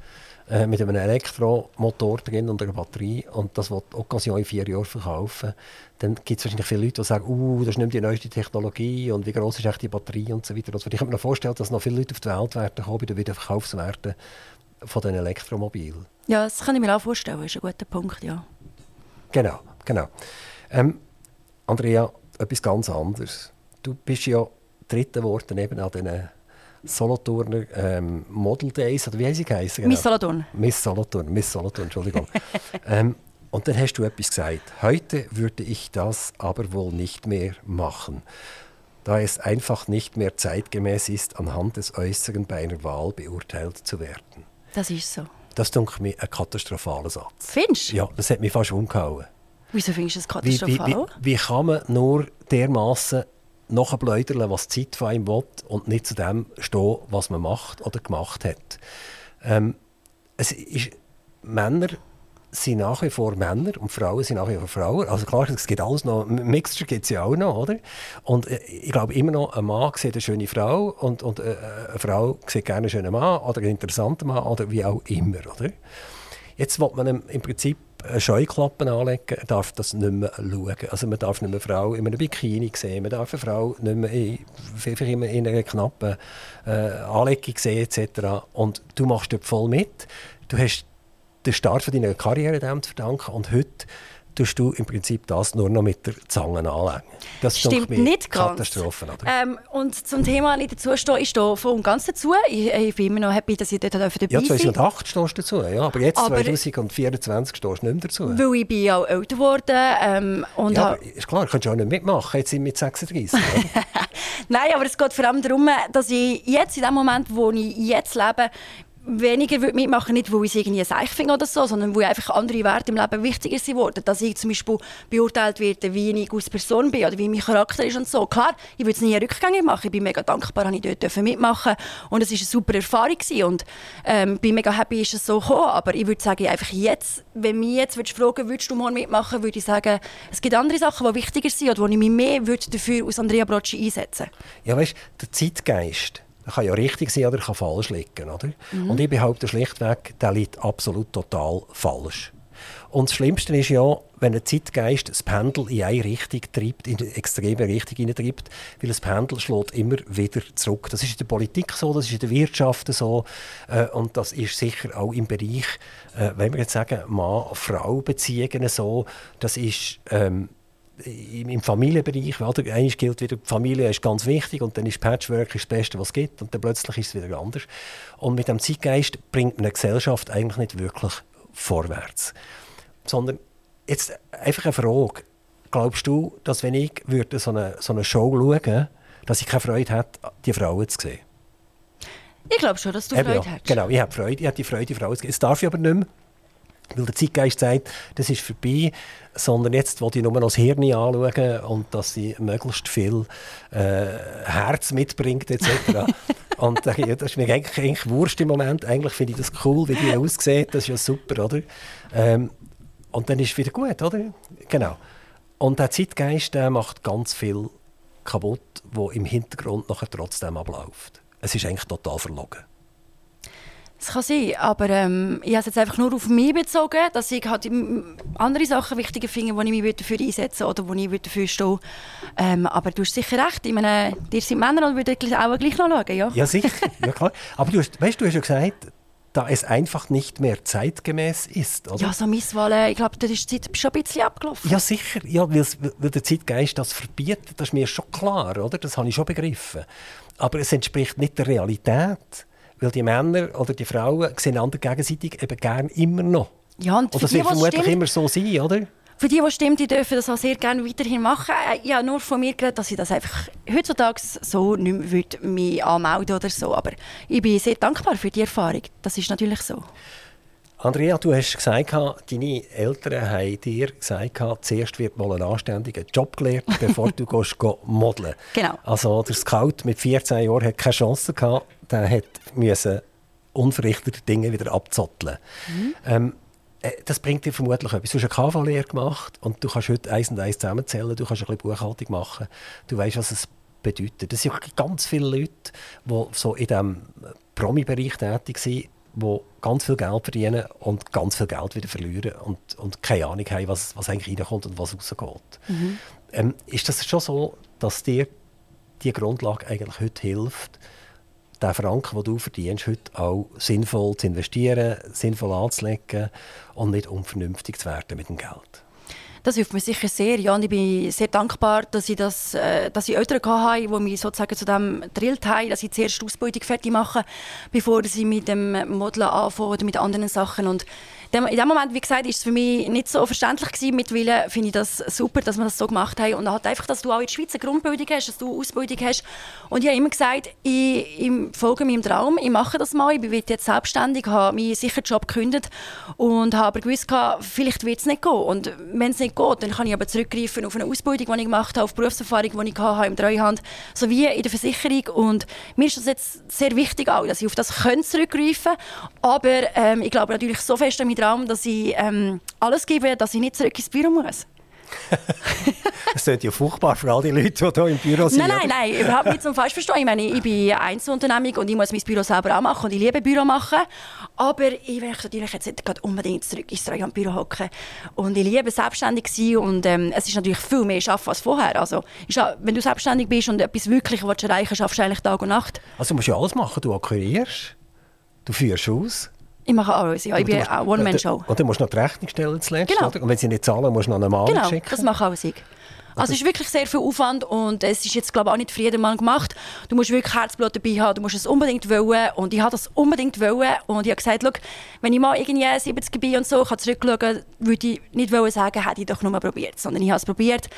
äh, mit einem Elektromotor drin und einer Batterie und das will Occasion in vier Jahren verkaufen, dann gibt es wahrscheinlich viele Leute, die sagen, uh, das ist nicht die neueste Technologie und wie groß ist echt die Batterie und so weiter. Also ich kann mir vorstellen, dass noch viele Leute auf die Welt werden kommen bei den Wiederverkaufswerten von den Elektromobilen. Ja, das kann ich mir auch vorstellen, das ist ein guter Punkt, ja. Genau, genau. Ähm, Andrea, etwas ganz anderes du bist ja dritte geworden eben an diesen Solothurner ähm, Model Days, oder wie haben sie geheißen? Miss Solothurn. Miss Solothurn, Miss Solothurn, Entschuldigung. ähm, und dann hast du etwas gesagt. Heute würde ich das aber wohl nicht mehr machen, da es einfach nicht mehr zeitgemäß ist, anhand des Äußeren bei einer Wahl beurteilt zu werden. Das ist so. Das ist mir ein katastrophaler Satz. Findest du? Ja, das hat mich fast umgehauen. Wieso findest du das Wie, katastrophal? wie, wie, wie kann man nur dermaßen nachbläudern, was die Zeit von einem will und nicht zu dem stehen, was man macht oder gemacht hat? Ähm, es ist, Männer sind nach wie vor Männer und Frauen sind nach wie vor Frauen. Also klar, es gibt alles noch, Mixture gibt es ja auch noch, oder? Und äh, ich glaube immer noch, ein Mann sieht eine schöne Frau und, und äh, eine Frau sieht gerne einen schönen Mann oder einen interessanten Mann oder wie auch immer, oder? Jetzt will man im Prinzip Scheuklappen anlegen, darf das nicht mehr schauen. Also man darf nicht mehr eine Frau in einem Bikini sehen, man darf eine Frau nicht mehr in, in einer knappen äh, Anlegung sehen etc. Und du machst dort voll mit. Du hast den Start deiner Karriere dem zu verdanken und heute tust du im Prinzip das nur noch mit der Zange anlegen. Das stimmt nicht ganz. Katastrophe? Ähm, und zum Thema nicht dazu stehen, ich stehe voll und ganz dazu. Ich, ich, bin immer noch happy, dass ich dort dabei sein Ja, 2008 stehst du dazu, ja, aber jetzt, aber 2024, stehst du nicht mehr dazu. Weil ich bin auch älter geworden ähm, und Ja, aber ist klar, kannst du auch nicht mitmachen, jetzt sind wir mit 36. Nein, aber es geht vor allem darum, dass ich jetzt, in dem Moment, wo ich jetzt lebe, weniger mitmachen nicht, weil ich es irgendwie seich finde oder so, sondern weil einfach andere Werte im Leben wichtiger sind. Dass ich zum Beispiel beurteilt werde, wie ich als Person bin oder wie mein Charakter ist und so. Klar, ich würde es nie rückgängig machen. Ich bin mega dankbar, dass ich dort mitmachen und es war eine super Erfahrung und ähm, bin mega happy, ist es so gekommen. Aber ich würde sagen, einfach jetzt, wenn mich jetzt würdest fragen, würdest du morgen mitmachen, würde ich sagen, es gibt andere Sachen, die wichtiger sind oder wo ich mich mehr dafür aus Andrea Brocci einsetzen würde. Ja, weißt, der Zeitgeist das kann ja richtig sein oder kann falsch liegen. Oder? Mhm. Und ich behaupte schlichtweg, der liegt absolut total falsch. Und das Schlimmste ist ja, wenn ein Zeitgeist das Pendel in eine Richtung treibt, in eine extreme Richtung hineintreibt, weil das Pendel schlägt immer wieder zurück. Das ist in der Politik so, das ist in der Wirtschaft so äh, und das ist sicher auch im Bereich, äh, wenn wir jetzt sagen, Mann-Frau-Beziehungen so, das ist... Ähm, im Familienbereich, oder? Einmal gilt wieder, die Familie ist ganz wichtig und dann ist Patchwork das Beste, was es gibt und dann plötzlich ist es wieder anders. Und mit dem Zeitgeist bringt man eine Gesellschaft eigentlich nicht wirklich vorwärts. Sondern jetzt einfach eine Frage. Glaubst du, dass wenn ich würde so, eine, so eine Show schauen dass ich keine Freude hätte, die Frauen zu sehen? Ich glaube schon, dass du Freude ja, hast. Genau, ich habe Freude, ich habe die Freude, die Frauen zu sehen. Es darf ich aber nicht mehr weil der Zeitgeist sagt, das ist vorbei, sondern jetzt will ich nur noch das Hirn anschauen und dass sie möglichst viel äh, Herz mitbringt etc. und das ist mir eigentlich, eigentlich wurscht im Moment. Eigentlich finde ich das cool, wie die aussieht, das ist ja super, oder? Ähm, und dann ist es wieder gut, oder? Genau. Und der Zeitgeist der macht ganz viel kaputt, wo im Hintergrund nachher trotzdem abläuft. Es ist eigentlich total verlogen. Das kann sein, aber ähm, ich habe es jetzt einfach nur auf mich bezogen, dass ich halt andere Sachen wichtiger finde, wo ich mich dafür einsetzen oder wo ich dafür stehe. Ähm, aber du hast sicher recht, ich meine, dir sind Männer und würden auch gleich noch schauen, ja? Ja, sicher, ja klar. Aber du hast, weißt, du hast ja gesagt, da es einfach nicht mehr zeitgemäß ist, oder? Ja, so Misswahlen, ich glaube, da ist die Zeit schon ein bisschen abgelaufen. Ja, sicher, ja, weil, weil der Zeitgeist das verbietet, das ist mir schon klar, oder? Das habe ich schon begriffen. Aber es entspricht nicht der Realität. Weil die Männer oder die Frauen sehen einander gegenseitig eben gern immer noch. Ja, und, und das wird vermutlich immer so sein, oder? Für die, die stimmt, die dürfen das auch sehr gerne weiterhin machen. Äh, ja, nur von mir geredet, dass ich das einfach heutzutage so nicht mehr mich anmelden oder so. Aber ich bin sehr dankbar für die Erfahrung. Das ist natürlich so. Andrea, du hast gesagt, deine Eltern haben dir gesagt, zuerst wird mal einen anständigen Job gelernt, bevor du gehst, modeln Genau. Also der Scout mit 14 Jahren hat keine Chance gehabt, der musste unverrichtete Dinge wieder abzotteln. Mhm. Ähm, äh, das bringt dir vermutlich etwas. Du hast eine KV-Lehre gemacht und du kannst heute eins und eins zusammenzählen, du kannst ein bisschen Buchhaltung machen, du weißt, was es bedeutet. Es sind ganz viele Leute, die so in diesem Promi-Bereich tätig sind, die ganz viel Geld verdienen und ganz viel Geld wieder verlieren und, und keine Ahnung haben, was, was eigentlich reinkommt und was rausgeht. Mhm. Ähm, ist das schon so, dass dir die Grundlage eigentlich heute hilft, den Franken, den du verdienst, heute auch sinnvoll zu investieren, sinnvoll anzulegen und nicht unvernünftig zu werden mit dem Geld? Das hilft mir sicher sehr. Ja, und ich bin sehr dankbar, dass ich, das, äh, dass ich Eltern hatte, die mich sozusagen zu dem gedrillt haben, dass ich zuerst die Ausbildung fertig mache, bevor ich mit dem Modeln anfange oder mit anderen Sachen. Und in dem Moment, wie gesagt, ist es für mich nicht so verständlich gewesen. Mittlerweile finde ich das super, dass wir das so gemacht haben. Und halt einfach, dass du auch in der Schweiz eine Grundbildung hast, dass du Ausbildung hast. Und ich habe immer gesagt, ich, ich folge meinem Traum, ich mache das mal, ich bin jetzt selbstständig, habe meinen sicheren Job gekündigt und habe aber gewusst, vielleicht wird es nicht gehen. Und wenn es nicht geht, dann kann ich aber zurückgreifen auf eine Ausbildung, die ich gemacht habe, auf Berufserfahrung, die ich hatte im Treuhand, sowie in der Versicherung. Und mir ist das jetzt sehr wichtig auch, dass ich auf das zurückgreifen kann. Aber ähm, ich glaube natürlich so fest an Traum, dass ich ähm, alles gebe, dass ich nicht zurück ins Büro muss. das klingt ja furchtbar für all die Leute, die hier im Büro sind. Nein, nein, nein, überhaupt nicht zum falsch verstehen. Ich meine, ich bin Einzelunternehmung und ich muss mein Büro selber auch machen und ich liebe Büro machen. Aber ich möchte natürlich jetzt nicht unbedingt zurück ins Büro hocken. Und ich liebe selbstständig sein und ähm, es ist natürlich viel mehr Arbeiten als vorher. Also, wenn du selbstständig bist und etwas wirklich willst erreichen willst, schaffst du eigentlich Tag und Nacht. Also du musst ja alles machen. Du akquirierst, du führst aus. Ich mache alles, ja. Ich bin eine One-Man-Show. Und dann musst du noch die Rechnung stellen zuletzt, genau. oder? Und wenn sie nicht zahlen, musst du noch einen Mann genau, schicken. Genau, das mache alles ich. Also es ist wirklich sehr viel Aufwand und es ist jetzt glaube ich, auch nicht für jeden Mann gemacht. Du musst wirklich Herzblut dabei haben, du musst es unbedingt wollen und ich habe das unbedingt wollen und ich habe gesagt, Schau, wenn ich mal irgendwie 70 bin und so kann zurückschauen, würde ich nicht wollen sagen, hätte ich doch nur mal probiert, sondern ich habe es probiert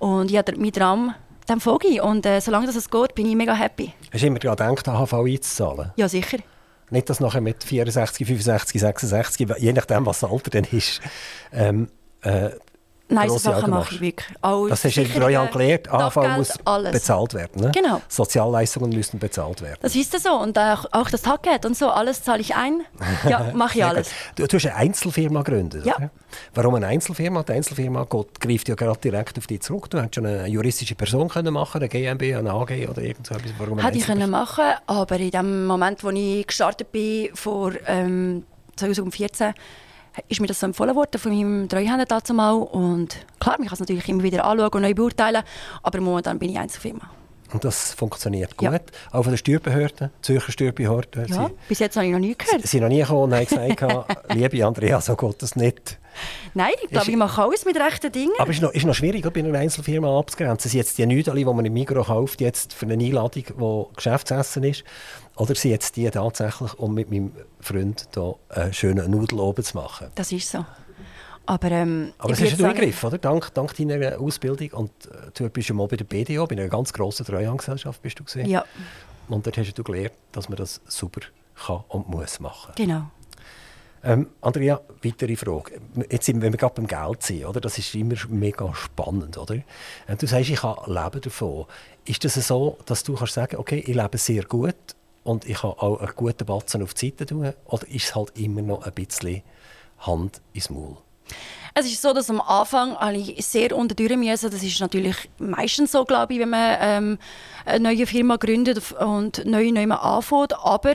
und ich habe meinen Traum dem folge ich und äh, solange das es geht, bin ich mega happy. Hast du immer daran gedacht, AHV einzuzahlen? Ja, sicher. Nicht, dass nachher mit 64, 65, 66, je nachdem, was das Alter dann ist, ähm, äh, Nein, so Sachen mache ich wirklich. All das hast du in drei Jahren gelernt. AHV muss alles. bezahlt werden. Ne? Genau. Sozialleistungen müssen bezahlt werden. Das ist so. Und auch, auch das Taggeld und so, alles zahle ich ein. Ja, mache ich alles. Du, du, hast eine Einzelfirma gegründet. Ja. Oder? Warum eine Einzelfirma? Die Einzelfirma geht, greift ja gerade direkt auf dich zurück. Du hättest schon eine juristische Person können machen eine GmbH, eine AG oder irgend so etwas. Warum Hätte ich können machen aber in dem Moment, wo ich gestartet bin, vor ähm, 2014, ist mir das so empfohlen worden von meinem Treuhänder dazu mal. Und klar, ich kann es natürlich immer wieder anschauen und neu beurteilen, aber momentan bin ich Einzelfirma. Und das funktioniert gut. Ja. Auch von der Steuerbehörde, Zürcher Steuerbehörde. Ja, sie, bis jetzt habe ich noch nie gehört. Sie sind noch nie gekommen und haben gesagt, liebe Andrea, so geht das nicht. Nein, ich glaube, ich mache alles mit rechten Dingen. Aber es ist noch, ist noch schwierig, bei einer Einzelfirma abzugrenzen. Sind jetzt die Nüdeli, die man im Migros kauft, jetzt für eine Einladung, die Geschäftsessen ist? Oder sind jetzt die tatsächlich, um mit meinem Freund hier einen schönen Nudel oben zu machen? Das ist so. Aber, ähm, Aber das ist ein Eingriff, oder? Dank, dank deiner Ausbildung. Und äh, du bist ja mal bei der BDO, bei einer ganz grossen Treuhandgesellschaft bist du gesehen. Ja. Und dort hast du gelernt, dass man das super kann und muss machen. Genau. Ähm, Andrea, weitere Frage. Jetzt sind, wenn wir gerade beim Geld sind, oder? das ist immer mega spannend. Oder? Äh, du sagst, ich kann leben davon. Ist das so, dass du kannst sagen okay, ich lebe sehr gut und ich kann auch einen guten Batzen auf die Seite? Oder ist es halt immer noch ein bisschen Hand ins Maul? Es ist so, dass am Anfang ich sehr unter müssen. Das ist natürlich meistens so, glaube ich, wenn man ähm, eine neue Firma gründet und neu, neu anfängt. Aber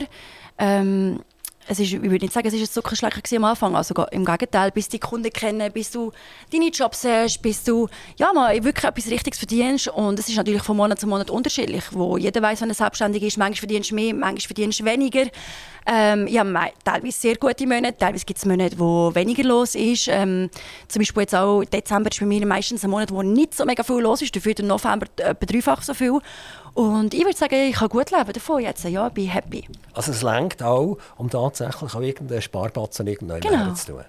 ähm, es ist, ich würde nicht sagen, es war so schlecht am Anfang. Also im Gegenteil, bis die Kunden kennen, bis du deine Jobs hast, bis du ja, mal wirklich etwas Richtiges verdienst. Und es ist natürlich von Monat zu Monat unterschiedlich, wo jeder weiß, wenn er selbstständig ist, manchmal verdienst du mehr, manchmal verdienst du weniger. Ähm, ja, teilweise sehr gute Monate, teilweise gibt es Monate, wo weniger los ist. Ähm, zum Beispiel jetzt auch Dezember ist bei mir meistens ein Monat, wo nicht so mega viel los ist, dafür im November etwa dreifach so viel. Und ich würde sagen, ich kann gut leben davon jetzt. Ja, bin happy. Also es lenkt auch, um tatsächlich auch irgendeinen Sparbatzen irgendwann genau. zu tun.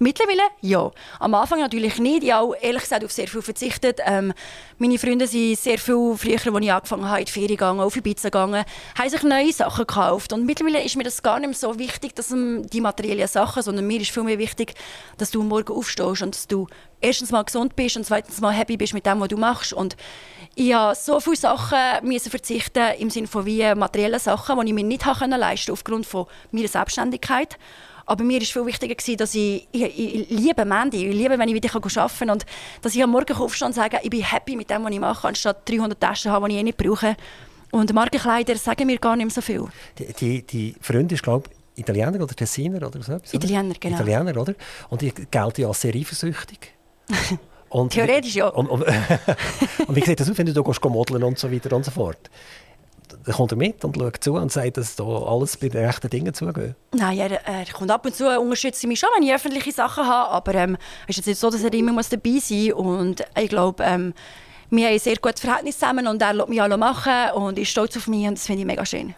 Mittlerweile ja. Am Anfang natürlich nicht. Ich habe ehrlich gesagt auf sehr viel verzichtet. Ähm, meine Freunde sind sehr viel früher, als ich angefangen habe, in die Ferien gegangen, auf die Pizza gegangen, haben sich neue Sachen gekauft. Und mittlerweile ist mir das gar nicht mehr so wichtig, dass die materiellen Sachen, sondern mir ist viel mehr wichtig, dass du morgen aufstehst und dass du erstens mal gesund bist und zweitens mal happy bist mit dem, was du machst. Und ich habe so viele Sachen müssen verzichten im Sinne von wie materielle Sachen, die ich mir nicht leisten konnte, aufgrund von meiner Selbstständigkeit. Aber mir war viel wichtiger, dass ich, ich, ich liebe Mandy, ich liebe, wenn ich wieder arbeiten kann und dass ich am Morgen aufstehe und sage, ich bin happy mit dem, was ich mache, anstatt 300 Taschen haben, die ich eh nicht brauche. Und Markenkleider sagen mir gar nicht mehr so viel. Die, die, die Freundin ist, glaube ich, Italiener oder Tessiner oder so etwas? Italiener, genau. Italiener, oder? Und die gelten ja als sehr eifersüchtig. Und Theoretisch ja. Und, und, und wie sieht das aus, wenn du da modeln und so weiter und so fort? dann kommt er mit und schaut zu und sagt, dass da alles bei den rechten Dingen zugeht? Nein, er, er kommt ab und zu, unterstützt mich schon, wenn ich öffentliche Sachen habe, aber ähm, es ist jetzt nicht so, dass er immer muss dabei sein muss und ich glaube, ähm, wir haben ein sehr gutes Verhältnis zusammen und er lässt mich alle machen und ist stolz auf mich und das finde ich mega schön.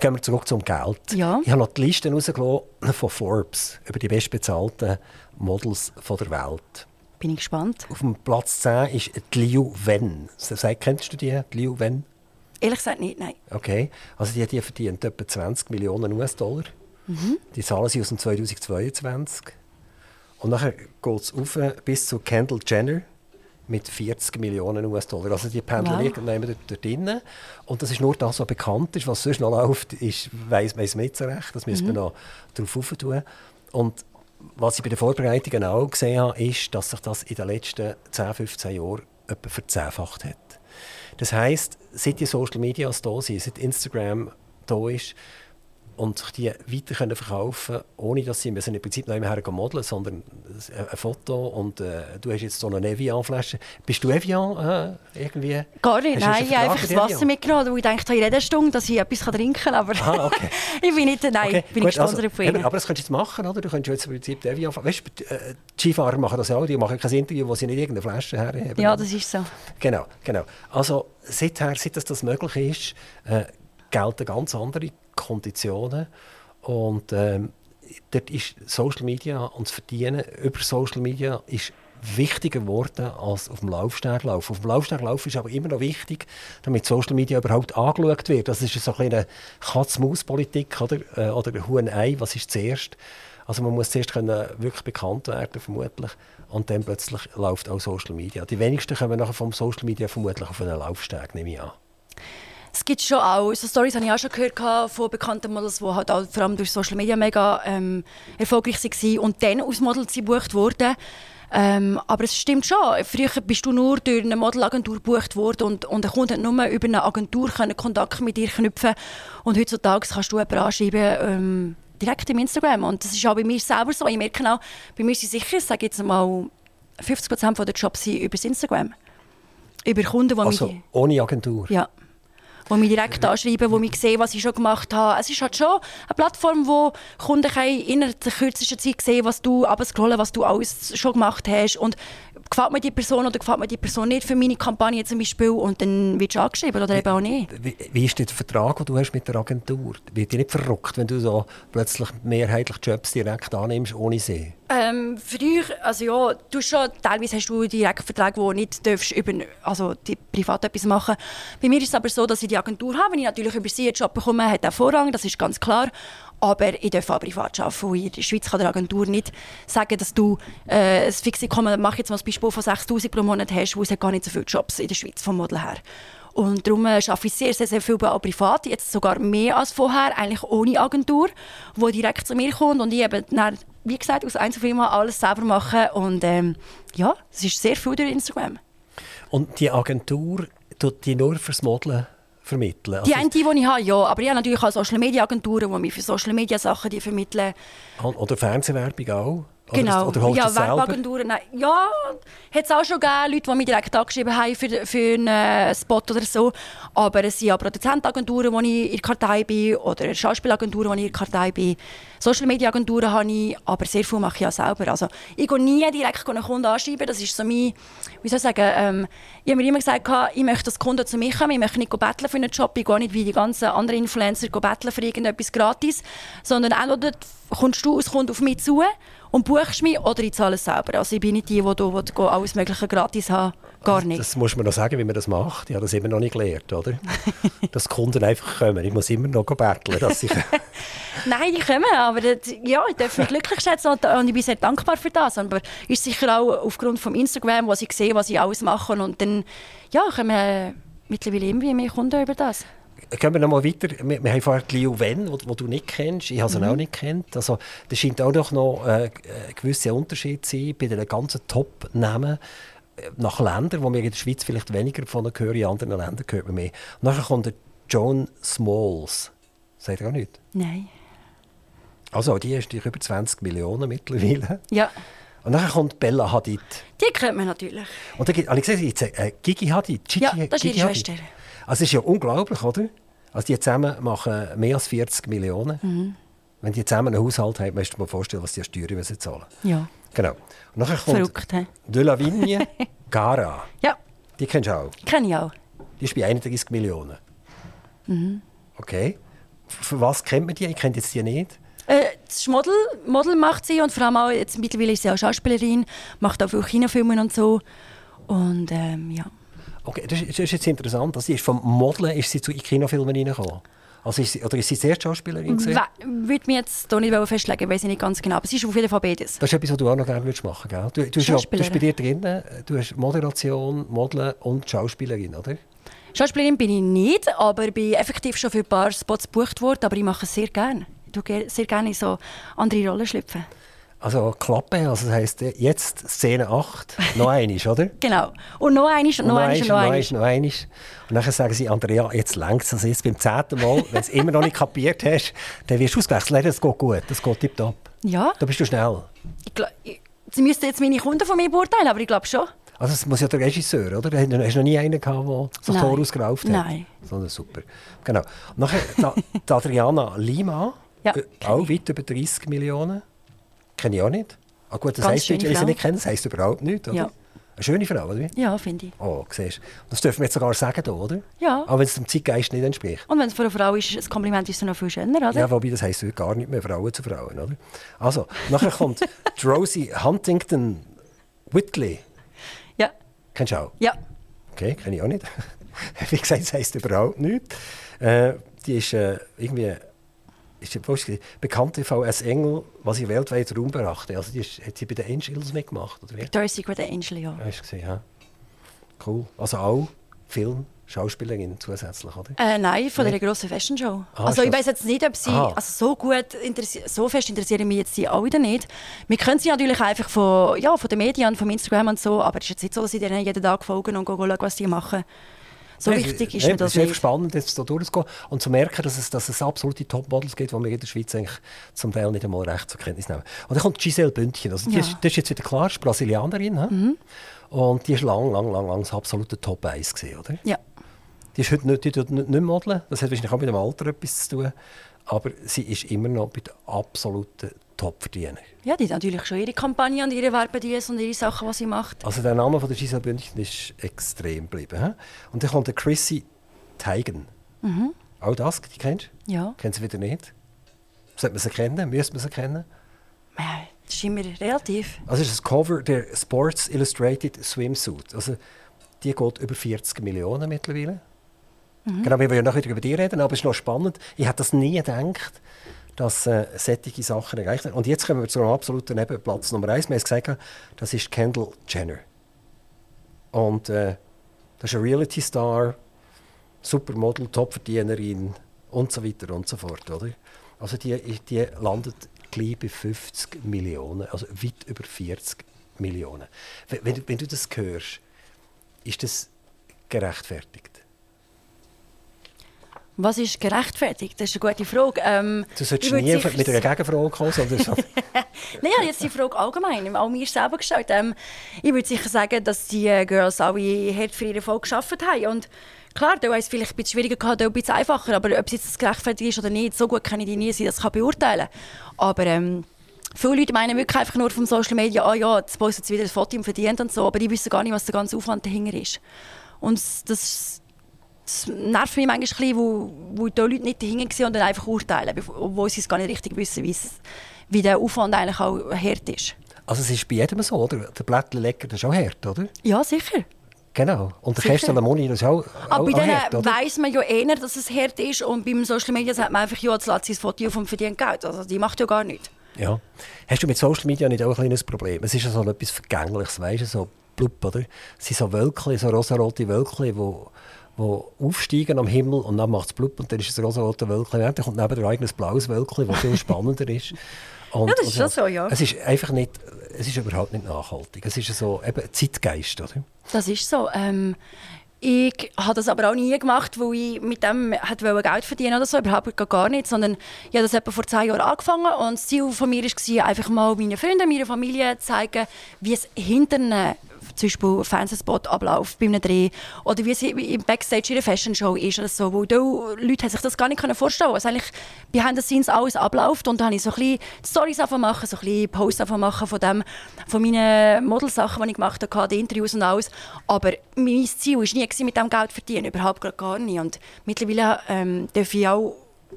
Gehen wir zurück zum Geld. Ja. Ich habe noch die Liste rausgelassen von Forbes über die bestbezahlten Models der Welt. Bin ich gespannt. Auf dem Platz 10 ist die Liu Wen. Kennst du die, die Liu Wen? Ehrlich gesagt nicht, nein. Okay, also die, die verdient etwa 20 Millionen US-Dollar. Mhm. Die Zahlen sind aus dem 2022. Und nachher geht es auf bis zu Kendall Jenner mit 40 Millionen US-Dollar. Also die pendeln wow. irgendwann dort, dort drin. Und das ist nur das, was bekannt ist. Was sonst noch läuft, ist, weiss, weiss man nicht so recht. Das müssen mhm. wir noch drauf tun. Und was ich bei den Vorbereitungen auch gesehen habe, ist, dass sich das in den letzten 10, 15 Jahren etwa verzehnfacht hat. Das heisst, seit die Social Media da sind, seit Instagram da ist, und sich die weiter können verkaufen ohne dass sie müssen im Prinzip noch immer modeln sondern ein Foto und äh, du hast jetzt so eine Evian-Flasche. Bist du Evian äh, irgendwie? Gar nicht, nein, ich habe einfach das Wasser mitgenommen, weil ich dachte, in jeder Stunde, dass ich etwas trinken kann, aber ah, okay. ich bin nicht, nein, okay. bin nicht also, von Ihnen. Aber das könntest du jetzt machen, oder? Du könntest jetzt im Prinzip Evian, weißt du, äh, Skifahrer machen das auch, die machen kein Interview, wo sie nicht irgendeine Flasche herheben. Ja, das ist so. Genau, genau. Also seither, seit das, das möglich ist, äh, gelten ganz andere Konditionen. Und ähm, dort ist Social Media und das Verdienen über Social Media ist wichtiger geworden als auf dem Laufsteg Auf dem Laufsteg ist aber immer noch wichtig, damit Social Media überhaupt angeschaut wird. Das ist so ein eine Katz-Maus-Politik oder, äh, oder ein Huhn-Ei. Was ist zuerst? Also man muss zuerst können wirklich bekannt werden, vermutlich. Und dann plötzlich läuft auch Social Media. Die wenigsten kommen nachher vom Social Media vermutlich auf einen Laufsteg, nehme ich an. Es gibt schon auch, so Stories habe ich auch schon gehört von bekannten Models, die halt auch vor allem durch Social Media mega ähm, erfolgreich waren und dann aus Models gebucht wurden. Ähm, aber es stimmt schon, früher bist du nur durch eine Modelagentur gebucht worden und, und ein Kunde nur über eine Agentur können Kontakt mit dir knüpfen und heutzutage kannst du jemanden anschreiben, ähm, direkt im Instagram und das ist auch bei mir selber so. Ich merke auch, bei mir sind sicher, ich sage jetzt mal, 50% der Jobs sind über Instagram. Über Kunden, die also, mich... ohne Agentur? Ja die mich direkt anschreiben, die mich sehen, was ich schon gemacht habe. Es ist halt schon eine Plattform, wo Kunden innerhalb der kürzesten Zeit sehen, was du abscrollen, was du alles schon gemacht hast und gefällt mir die Person oder gefällt mir die Person nicht für meine Kampagne zum Beispiel und dann wirst du angeschrieben oder eben auch nicht. Wie, wie ist der Vertrag, den du hast mit der Agentur? Wird dir nicht verrückt, wenn du so plötzlich mehrheitlich Jobs direkt annimmst, ohne sie? Ähm, früher, also ja, du schon, teilweise hast du Direktverträge, wo nicht darfst über, also die privat etwas machen. Bei mir ist es aber so, dass ich die Agentur habe, wenn ich natürlich über sie einen Job bekomme, hat er Vorrang, das ist ganz klar. Aber ich darf auch privat arbeiten. in der Schweiz kann die Agentur nicht sagen, dass du äh, ein fixes Einkommen, mach jetzt mal das Beispiel von 6000 pro Monat hast, wo es gar nicht so viele Jobs in der Schweiz vom Model her. Und darum äh, arbeite ich sehr, sehr, sehr viel auch privat, jetzt sogar mehr als vorher, eigentlich ohne Agentur, die direkt zu mir kommt und ich eben dann, wie gesagt, aus Einzelfirma alles selber machen und ähm, ja, es ist sehr viel durch Instagram. Und die Agentur tut die nur fürs Modeln vermitteln? Die also eine, die ich habe, ja. Aber ich habe natürlich auch Social Media Agenturen, die mir für Social Media Sachen die vermitteln. Oder Fernsehwerbung auch? Genau. Oder, oder ja, Werbeagenturen. Ja, hat es auch schon gegeben, Leute, die mich direkt angeschrieben haben für, für einen äh, Spot oder so. Aber es sind auch Produzentenagenturen, wo ich in der Kartei bin, oder Schauspielagenturen, wo ich in der Kartei bin. Social Media Agenturen habe ich, aber sehr viel mache ich auch selber. Also, ich gehe nie direkt einen Kunden anschreiben. Das ist so mein, wie soll ich sagen, ähm, ich habe mir immer gesagt, ich möchte, dass Kunden zu mir kommen. Ich möchte nicht betteln für einen Job. Ich gehe nicht wie die ganzen anderen Influencer betteln für irgendetwas gratis. Sondern entweder kommst du als Kunde auf mich zu und buchst mich oder ich zahle es selber. Also ich bin nicht die, die, die, die alles Mögliche gratis haben. Gar nicht. Das muss man noch sagen, wie man das macht. Ich habe das immer noch nicht gelernt, oder? dass Kunden einfach kommen. Ich muss immer noch betteln, dass ich... Nein, die kommen, aber das, ja, ich darf mich glücklich schätzen und, und ich bin sehr dankbar für das. Aber ist sicher auch aufgrund von Instagram, wo ich sehe, was ich alles mache und dann ja, kommen mittlerweile immer mehr Kunden über das. Gehen wir noch mal weiter. Wir, wir haben vorher die Liu Wen, die du nicht kennst. Ich habe sie mhm. auch nicht kennt. Also, das scheint auch noch äh, ein gewisser Unterschied zu sein bei den ganzen Top-Namen äh, nach Ländern, wo wir in der Schweiz vielleicht weniger davon hören, in anderen Ländern hört man mehr. Und dann kommt der Joan Smalls. Sagt ihr auch nicht? Nein. Also, die ist über 20 Millionen mittlerweile. Ja. Und dann kommt Bella Hadid. Die kennt man natürlich. Und dann gibt es äh, Gigi Hadid. Gigi, ja, das ist ihre Schwester. Also es ist ja unglaublich, oder? Also die zusammen machen mehr als 40 Millionen. Mhm. Wenn die zusammen einen Haushalt haben, musst du dir mal vorstellen, was die Steuern müssen zahlen Ja. Genau. Und nachher kommt Verrückt, hä? De la Vigne Gara. Ja, Die kennst du auch. kenne ich auch. Die ist bei 31 Millionen. Mhm. Okay. Für was kennt man die? Ich kenne jetzt die nicht. Äh, das ist Model, Model macht sie und vor allem auch, jetzt mittlerweile ist sie auch Schauspielerin, macht auch viele Kinofilme und so. Und ähm, ja. Okay, das ist, das ist jetzt interessant. Also sie ist vom Modeln ist sie zu in Kinofilmen reingekommen. Also ist sie, oder ist sie zuerst Schauspielerin gewesen? We- Würde mich jetzt hier nicht festlegen, weiß ich nicht ganz genau. Aber sie ist auf jeden Fall beides. Das ist etwas, was du auch noch gerne würdest machen würdest. Du, du, hast du hast bei dir drin, du hast Moderation, Modeln und Schauspielerin, oder? Schauspielerin bin ich nicht, aber bin effektiv schon für ein paar Spots gebucht worden. Aber ich mache es sehr gerne. Ich tue sehr gerne in so andere Rollen schlüpfen. Also Klappe, also das heisst jetzt Szene 8, noch einmal, oder? Genau. Und noch einiges und noch einiges und noch einiges. noch einmal. Und dann sagen sie, Andrea, jetzt längt es. Also jetzt beim zehnten Mal, wenn du es immer noch nicht kapiert hast, dann wirst du ausgewechselt. Das geht gut, das geht tipptopp. Ja, Da bist du schnell. ich glaub, ich, Sie müssten jetzt meine Kunden von mir beurteilen, aber ich glaube schon. Also das muss ja der Regisseur, oder? Du hast noch nie einen gehabt, der sich Nein. vorausgerauft hat? Nein. Sondern super. Genau. Und nachher die, die Adriana Lima, Ja, äh, auch weit über 30 Millionen. Kenne ich auch nicht. Ah, gut, das Ganz heisst wenn ich sie nicht kenne, das heisst überhaupt nichts, oder? Ja. Eine schöne Frau, oder? wie? Ja, finde ich. Oh, siehst. Das dürfen wir jetzt sogar sagen, hier, oder? Ja. Auch wenn es dem Zeitgeist nicht entspricht. Und wenn es für eine Frau ist, ein Kompliment ist es noch viel schöner, oder? Ja, wobei das heisst heute gar nicht mehr Frauen zu Frauen, oder? Also, nachher kommt die Rosie Huntington Whitley. Ja. Kennst du auch? Ja. Okay, kenne ich auch nicht. Wie gesagt, das heisst überhaupt nichts. Äh, die ist äh, irgendwie ist die, sie? bekannt TV als Engel, was ich weltweit Raum brachte. Also die ist, hat sie bei den Angels mitgemacht, oder wie? Victoria's Secret Angel, ja. Ja, hast du gesehen, ja. Cool. Also auch Film, Schauspielerin zusätzlich, oder? Äh, nein, von Nee. dieser grossen Fashion Show. Ah, also ich weiß jetzt nicht, ob sie Aha. also so gut so fest interessieren mich jetzt sie auch wieder nicht. Wir kennen sie natürlich einfach von, ja, von den Medien, vom Instagram und so, aber es ist jetzt nicht so, dass ich denen jeden Tag folgen und schauen, was sie machen. So Nein, wichtig ist nein, mir das Es ist spannend, jetzt da durchzugehen und zu merken, dass es, dass es absolute Topmodels gibt, die wir in der Schweiz eigentlich zum Teil nicht einmal recht zur Kenntnis nehmen. Und dann kommt Giselle Bündchen. Also die Ja. ist, das ist jetzt wieder klar, ist Brasilianerin. hä? Und die ist lang, lang, lang, lang das absolute Top 1 gewesen, oder? Ja. Die ist heute nicht, die nicht, nicht modeln. Das hat wahrscheinlich auch mit dem Alter etwas zu tun. Aber sie ist immer noch bei den absoluten Top-Verdienern. ja, die hat natürlich schon ihre Kampagne und ihre Werbedienste und ihre Sachen, die sie macht. Also der Name von der Giselle Bündchen ist extrem geblieben. hä? Und dann kommt der Chrissy Teigen. Auch das, die kennst du? Ja. Kennst du wieder nicht? Sollte man sie kennen? Müsste man sie kennen? Äh, Das ist immer relativ. Also es ist das Cover der Sports Illustrated Swimsuit. Also die geht über 40 Millionen mittlerweile. Genau, wir wollen ja noch wieder über die reden, aber es ist noch spannend. Ich hätte das nie gedacht, dass äh, solche Sachen erreicht werden. Und jetzt kommen wir zu einem absoluten Nebenplatz Nummer eins. Wir haben es gesagt, das ist Kendall Jenner. Und äh, das ist ein Reality-Star, Supermodel, Topverdienerin und so weiter und so fort. Oder? Also die, die landet gleich bei 50 Millionen, also weit über 40 Millionen. Wenn, wenn, wenn du das hörst, ist das gerechtfertigt? Was ist gerechtfertigt? Das ist eine gute Frage. Ähm, Du solltest ich nie sicher mit einer Gegenfrage kommen, sondern so. Nein, ich jetzt die Frage allgemein, auch mir selber gestellt. Ähm, ich würde sicher sagen, dass die äh, Girls alle hart für ihre Erfolg gearbeitet haben. Und klar, da ist es vielleicht ein bisschen schwieriger gehabt, ein bisschen einfacher. Aber ob es jetzt gerechtfertigt ist oder nicht, so gut kann ich die nie sein, das kann beurteilen. Aber ähm, viele Leute meinen wirklich einfach nur vom Social Media, ah ja, jetzt postet sie wieder ein Foto und verdient und so. Aber die wissen gar nicht, was der ganze Aufwand dahinter ist. Und das das nervt mich manchmal ein bisschen, wo, wo die Leute nicht dahinter sind und dann einfach urteilen, obwohl sie es gar nicht richtig wissen, wie der Aufwand eigentlich auch hart ist. Also es ist bei jedem so, oder? Der Blättchenlecker, das ist auch hart, oder? Ja, sicher. Genau. Und der Sicher. Kerstin Lamoni, das ist auch, Aber auch, bei denen hart, weiss man ja eher, dass es hart ist und beim Social Media sagt man einfach, ja, jetzt lässt sie das Foto und verdient Geld. Also die macht ja gar nichts. Ja. Hast du mit Social Media nicht auch ein kleines Problem? Es ist ja so etwas Vergängliches, weißt du, so blub, oder? Es sind so Wölkchen, so rosarote Wölkchen, wo, wo aufsteigen am Himmel und dann macht es blub und dann ist es ein rosarote Wölkchen. Dann kommt neben der eigenes blaues Wölkchen, das viel spannender ist. Und, Ja, das ist schon so, ja. Es ist einfach nicht, es ist überhaupt nicht nachhaltig. Es ist so eben Zeitgeist, oder? Das ist so. Ähm, ich habe das aber auch nie gemacht, weil ich mit dem wollte Geld verdienen oder so, überhaupt gar nicht, sondern ich habe das etwa vor zwei Jahren angefangen und das Ziel von mir war, einfach mal meinen Freunden, meiner Familie zu zeigen, wie es hinter einer zum Beispiel Fernsehspot-Ablauf bei einem Dreh oder wie sie im Backstage in einer Fashion-Show ist oder so, wo da Leute haben sich das gar nicht vorstellen können, was eigentlich behind the scenes alles abläuft und dann habe ich so ein bisschen Storys machen, so ein bisschen Posts machen von, dem, von meinen Modelsachen, die ich gemacht habe, die Interviews und alles, aber mein Ziel war nie, mit dem Geld zu verdienen, überhaupt gar nicht. Und mittlerweile ähm, darf ich auch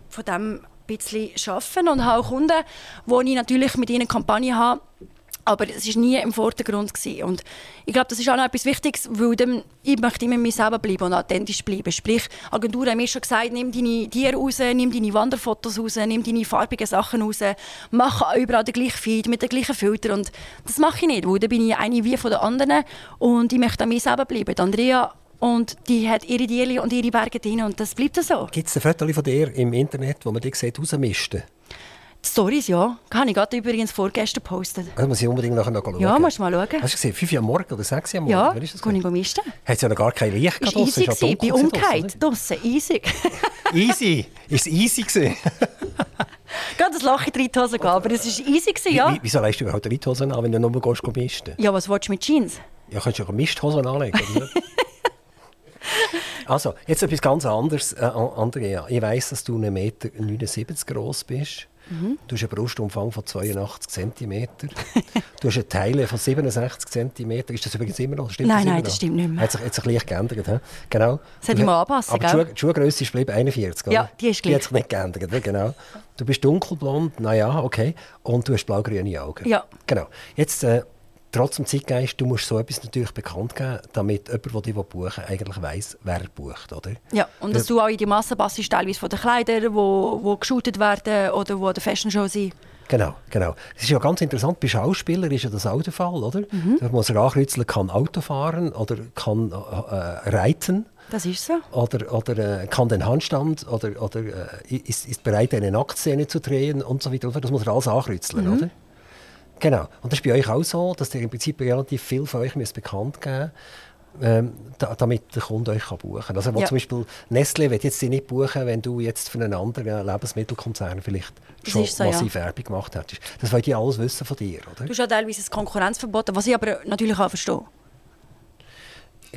von dem ein bisschen arbeiten und habe auch Kunden, wo ich natürlich mit ihnen Kampagnen habe, aber es war nie im Vordergrund. Gewesen. Und ich glaube, das ist auch noch etwas Wichtiges, weil dann, ich möchte immer mir selber bleiben und authentisch bleiben. Sprich, Agenturen haben mir schon gesagt, nimm deine Tiere raus, nimm deine Wanderfotos raus, nimm deine farbigen Sachen raus, mach überall den gleichen Feed mit den gleichen Filtern. Und das mache ich nicht, weil dann bin ich eine wie von den anderen und ich möchte an mir selber bleiben. Die Andrea und die hat ihre Tiere und ihre Berge drin und das bleibt so. Gibt es ein Foto von dir im Internet, wo man dich sieht, rausmisten? Die Stories, ja. Kann ich gerade übrigens vorgestern posten. Also muss ich unbedingt nachher noch schauen. Ja, musst du mal schauen. Hast du gesehen, 5 Uhr am Morgen oder 6 Uhr am Morgen? Ja, Wann ist das kann ich misten. Hat es ja noch gar kein Licht gehabt. Ist easy bei Umkeit draussen, easy. easy? Ist es easy gewesen? Gerade das Lachen in die Hose gehen, aber es war easy, gewesen, ja. Wie, wieso leist du überhaupt die Hose an, wenn du nur gehst, misten? Ja, was willst du mit Jeans? Ja, kannst du ja Misthosen anlegen, oder Also, jetzt etwas ganz anderes, äh, Andrea. Ich weiss, dass du 1,79 Meter groß bist. Mhm. Du hast einen Brustumfang von 82 cm. du hast eine Teile von 67 cm. Ist das übrigens immer noch? Stimmt nein, das nein, das stimmt nicht mehr. Hat sich, hat sich leicht geändert. He? Genau. Das hätte ich mal anpassen Aber die Schuhgröße ist 41, oder? Ja, die ist gleich. Die hat sich nicht geändert, genau. Du bist dunkelblond, naja, okay. Und du hast blaugrüne Augen. Ja. Genau. Jetzt... Äh, trotzdem Zeitgeist, du musst so etwas natürlich bekannt geben, damit jemand, der dich buchen eigentlich weiss, wer bucht, oder? Ja, und dass du auch in die Masse passest, teilweise von den Kleidern, die wo, wo geshootet werden oder die der Fashion Show sind. Genau, genau. Es ist ja ganz interessant, bei Schauspielern ist ja das auch der Fall, oder? Mhm. Da muss er ankreuzeln, kann Auto fahren oder kann äh, reiten. Das ist so. Oder, oder äh, kann den Handstand oder, oder äh, ist, ist bereit, eine Nacktszene zu drehen und so weiter. Das muss er alles ankreuzeln, mhm. oder? Genau. Und das ist bei euch auch so, dass ihr im Prinzip relativ viel von euch müsst bekannt geben ähm, da, damit der Kunde euch kann buchen kann. Also, ja. zum Beispiel Nestle wird jetzt nicht buchen, wenn du jetzt für einen anderen Lebensmittelkonzern vielleicht schon so, massiv ja. Werbung gemacht hättest. Das wollt ihr alles wissen von dir, oder? Du hast ja teilweise ein Konkurrenzverbot, was ich aber natürlich auch verstehe.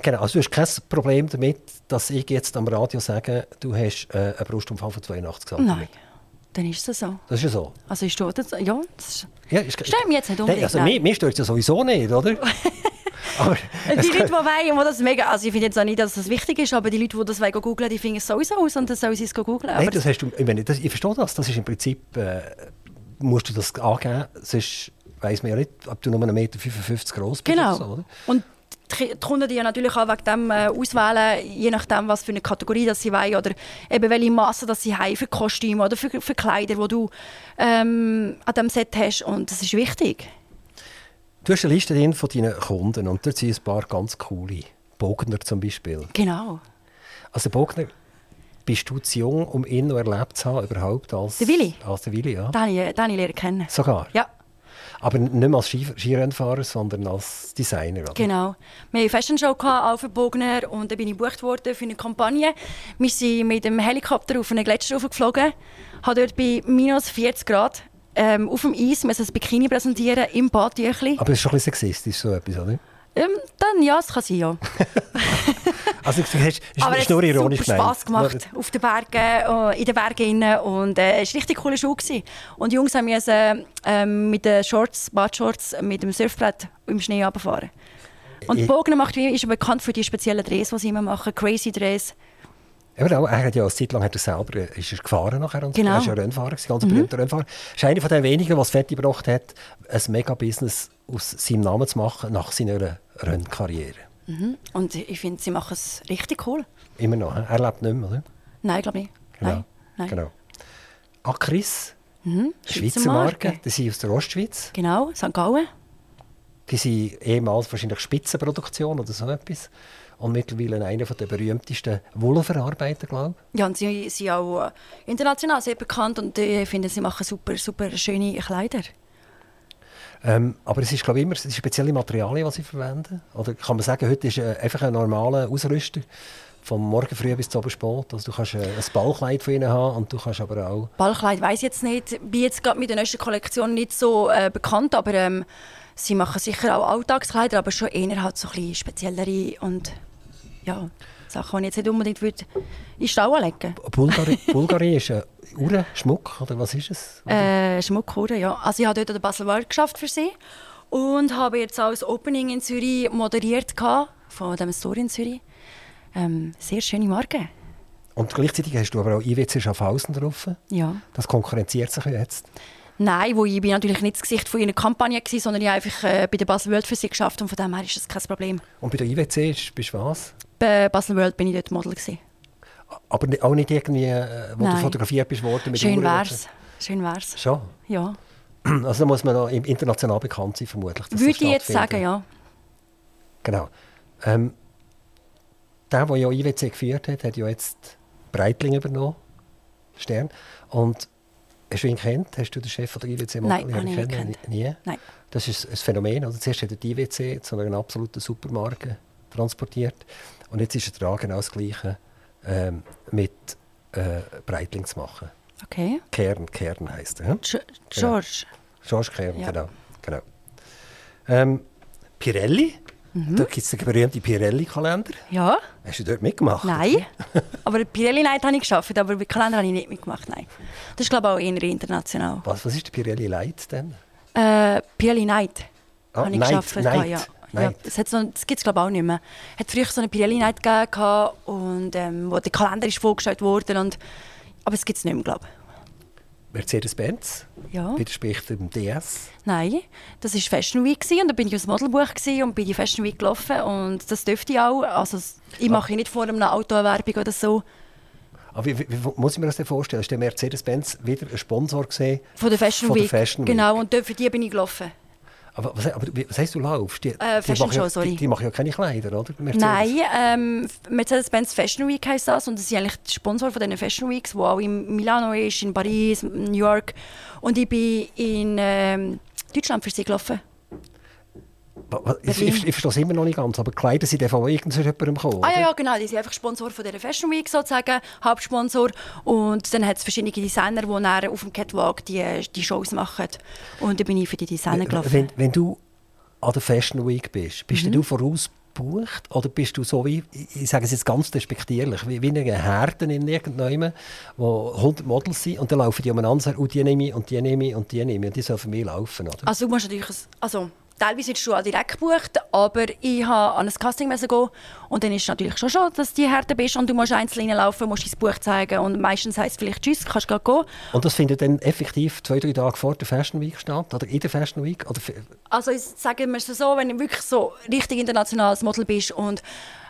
Genau, also du hast kein Problem damit, dass ich jetzt am Radio sage, du hast äh, einen Brustumfang von 82 cm. Nein. Dann ist es so. Das ist ja so. Also ist das, ja, das ja, ist, mich jetzt nicht unbedingt. Also mir, mir stört es ja sowieso nicht, oder? aber die Leute, die wollen, die das mega, also ich finde jetzt auch nicht, dass das wichtig ist, aber die Leute, die das wollen googeln, die finden es sowieso aus und dann sollen sie es googeln. Nein, das hast du, ich, meine, das, ich verstehe das, das ist im Prinzip, äh, musst du das angeben, sonst weiss man ja nicht, ob du nur 1,55 Meter groß bist. Genau. So? Und die Kunden die ja natürlich auch wegen dem äh, auswählen, je nachdem, was für eine Kategorie das sie wollen oder eben welche Masse das sie haben für Kostüme oder für, für Kleider, die du ähm, an diesem Set hast. Und das ist wichtig. Du hast eine Liste von deinen Kunden und dort sind ein paar ganz coole. Bogner zum Beispiel. Genau. Also Bogner, bist du zu jung, um ihn noch erlebt zu haben, überhaupt als... Der Willi? Als der Willi, ja. Den habe ich, den habe ich kennen. Sogar? Ja. Aber nicht mehr als Skirennfahrer, sondern als Designer. Oder? Genau. Wir hatten eine Fashion Show auf Bogner und dann bin ich gebucht worden für eine Kampagne. Wir sind mit dem Helikopter auf einen Gletscher geflogen, habe dort bei minus 40 Grad ähm, auf dem Eis ein Bikini präsentieren im Badtüchli. Aber es ist schon ein bisschen sexistisch, so etwas, oder? Ähm, dann ja, es kann sein, ja. also du hast, Aber es hat ironisch super Spass gemacht auf den Bergen, äh, in den Bergen und äh, es war richtig coole Schuh Und die Jungs haben müssen, äh, mit den Shorts, Badshorts, mit dem Surfbrett im Schnee runterfahren. Und Bogner macht, ist bekannt für die speziellen Drehs, die sie immer machen, crazy Drehs. Eben auch, er hat ja eine Zeit lang hat er selber äh, ist er gefahren nachher und genau. er ist ja Rennfahrer, ganz mhm. berühmter Rennfahrer. Er ist einer von den wenigen, was fertig gebracht hat, ein Mega-Business aus seinem Namen zu machen nach seiner Rennkarriere. Mhm. Und ich finde, sie machen es richtig cool. Immer noch, er lebt nicht mehr, oder? Nein, glaube ich. Genau. Nein. Nein. genau. Akris, mhm. Schweizer, Schweizer Marke, Marke. die sind aus der Ostschweiz. Genau, St. Gallen. Die sind ehemals wahrscheinlich Spitzenproduktion oder so etwas und mittlerweile einer der berühmtesten Wollverarbeiter, glaube ich. Ja, und sie sind auch äh, international sehr bekannt und ich finde, sie machen super, super schöne Kleider. Ähm, aber es ist, glaube immer es spezielle Materialien, die sie verwenden. Oder kann man sagen, heute ist äh, einfach ein normaler Ausrüster vom Morgen früh bis zum spät. Also du kannst äh, ein Ballkleid von ihnen haben und du kannst aber auch... Ballkleid weiß jetzt nicht. Bin jetzt gerade mit der neuesten Kollektion nicht so äh, bekannt, aber ähm, Sie machen sicher auch Alltagskleider, aber schon eher halt so ein speziellere und ja, Sachen, die ich jetzt nicht unbedingt würde in Stall legen Bulgari, Bulgari ist ein Uhrenschmuck, oder was ist es? äh, Schmuckuhren, ja. Also ich habe dort an der Basel World geschafft für sie und habe jetzt auch das Opening in Zürich moderiert gehabt, von dem Store in Zürich. Ähm, sehr schöne Marke. Und gleichzeitig hast du aber auch IWC Schaffhausen drauf. Ja. Das konkurrenziert sich jetzt. Nein, wo ich bin natürlich nicht das Gesicht von ihrer Kampagne gewesen, sondern ich habe einfach äh, bei der Basel World für sie geschafft und von dem her ist das kein Problem. Und bei der IWC ist- bist du was? Bei Basel World bin ich dort Model gewesen. Aber auch nicht irgendwie, äh, wo du Nein. fotografiert bist worden mit Schön Uhren wär's. Schön wär's. Schon? Ja. Also da muss man noch international bekannt sein, vermutlich. dass Würde ich jetzt sagen, ja. Genau. Ähm, der, der ja IWC geführt hat, hat ja jetzt Breitling übernommen. Stern. Und hast du ihn kennt? Hast du den Chef von der IWC Nein, habe ich gekannt. Nie? Nein. Das ist ein Phänomen. Also zuerst hat er die IWC zu einer absoluten Supermarke transportiert. Und jetzt ist er dran, genau das Gleiche ähm, mit äh, Breitling zu machen. Okay. Kern, Kern heisst er. hm? Ge- George. George Kern, Ja. genau. genau. Ähm, Pirelli, Mhm. da gibt es den berühmten Pirelli-Kalender. Ja. Hast du dort mitgemacht? Nein. aber die Pirelli Night habe ich geschafft, aber bei Kalender habe ich nicht mitgemacht. Nein. Das ist glaube ich auch eher international. Was, was ist der Pirelli Light denn? Äh, Pirelli Night Ah, habe ich Night, geschafft. Night, Ja. Ja, das noch- das gibt es glaube ich auch nicht mehr. Es hat früher so eine Pirelli Night gegeben und ähm, wo der Kalender ist vorgestellt wurde. Und, aber es gibt es nicht mehr, glaube Mercedes-Benz. Ja. widerspricht dem DS. Nein, das war Fashion Week und da bin ich aus dem Modelbuch und bin die Fashion Week gelaufen und das dürfte ich auch. Also ich mache nicht vor einem Auto eine Werbung oder so. Aber wie, wie, wie muss ich mir das denn vorstellen? Ist der Mercedes-Benz wieder ein Sponsor gesehen? Von der Fashion Von der Week. Fashion Week. Genau, und dort für die bin ich gelaufen. Aber was, aber was heisst du laufst? Die, Äh, die Fashion machen ja, Show, sorry. Die, die machen ja keine Kleider, oder? Mercedes. Nein, ähm, Mercedes-Benz Fashion Week heisst das und das sind eigentlich die Sponsor von diesen Fashion Weeks, wo auch in Milano ist, in Paris, New York. Und ich bin in ähm, Deutschland für sie gelaufen. Ich, ich, ich verstehe es immer noch nicht ganz, aber Kleider sind von irgendjemandem gekommen, Ah ja, ja, genau, die sind einfach Sponsor von dieser Fashion Week sozusagen, Hauptsponsor. Und dann hat es verschiedene Designer, die dann auf dem Catwalk die, die Shows machen. Und dann bin ich für die Designer gelaufen. Wenn, wenn du an der Fashion Week bist, bist Mhm. du vorausgebucht oder bist du so wie, ich sage es jetzt ganz despektierlich, wie, wie eine Herde in irgendjemandem, wo 100 Models sind und dann laufen die umeinander und die nehme ich und die nehme ich und die nehme ich und die sollen für mich laufen, oder? Also du musst natürlich, also teilweise ist du auch direkt gebucht, aber ich habe an ein Casting gehen und dann ist es natürlich schon schon, dass du die Härte bist und du musst einzeln reinlaufen, musst dein Buch zeigen und meistens heisst es vielleicht «Tschüss, kannst gleich gehen». Und das findet dann effektiv zwei, drei Tage vor der Fashion Week statt oder in der Fashion Week? Oder Also ich sage mir so, wenn du wirklich so richtig internationales Model bist und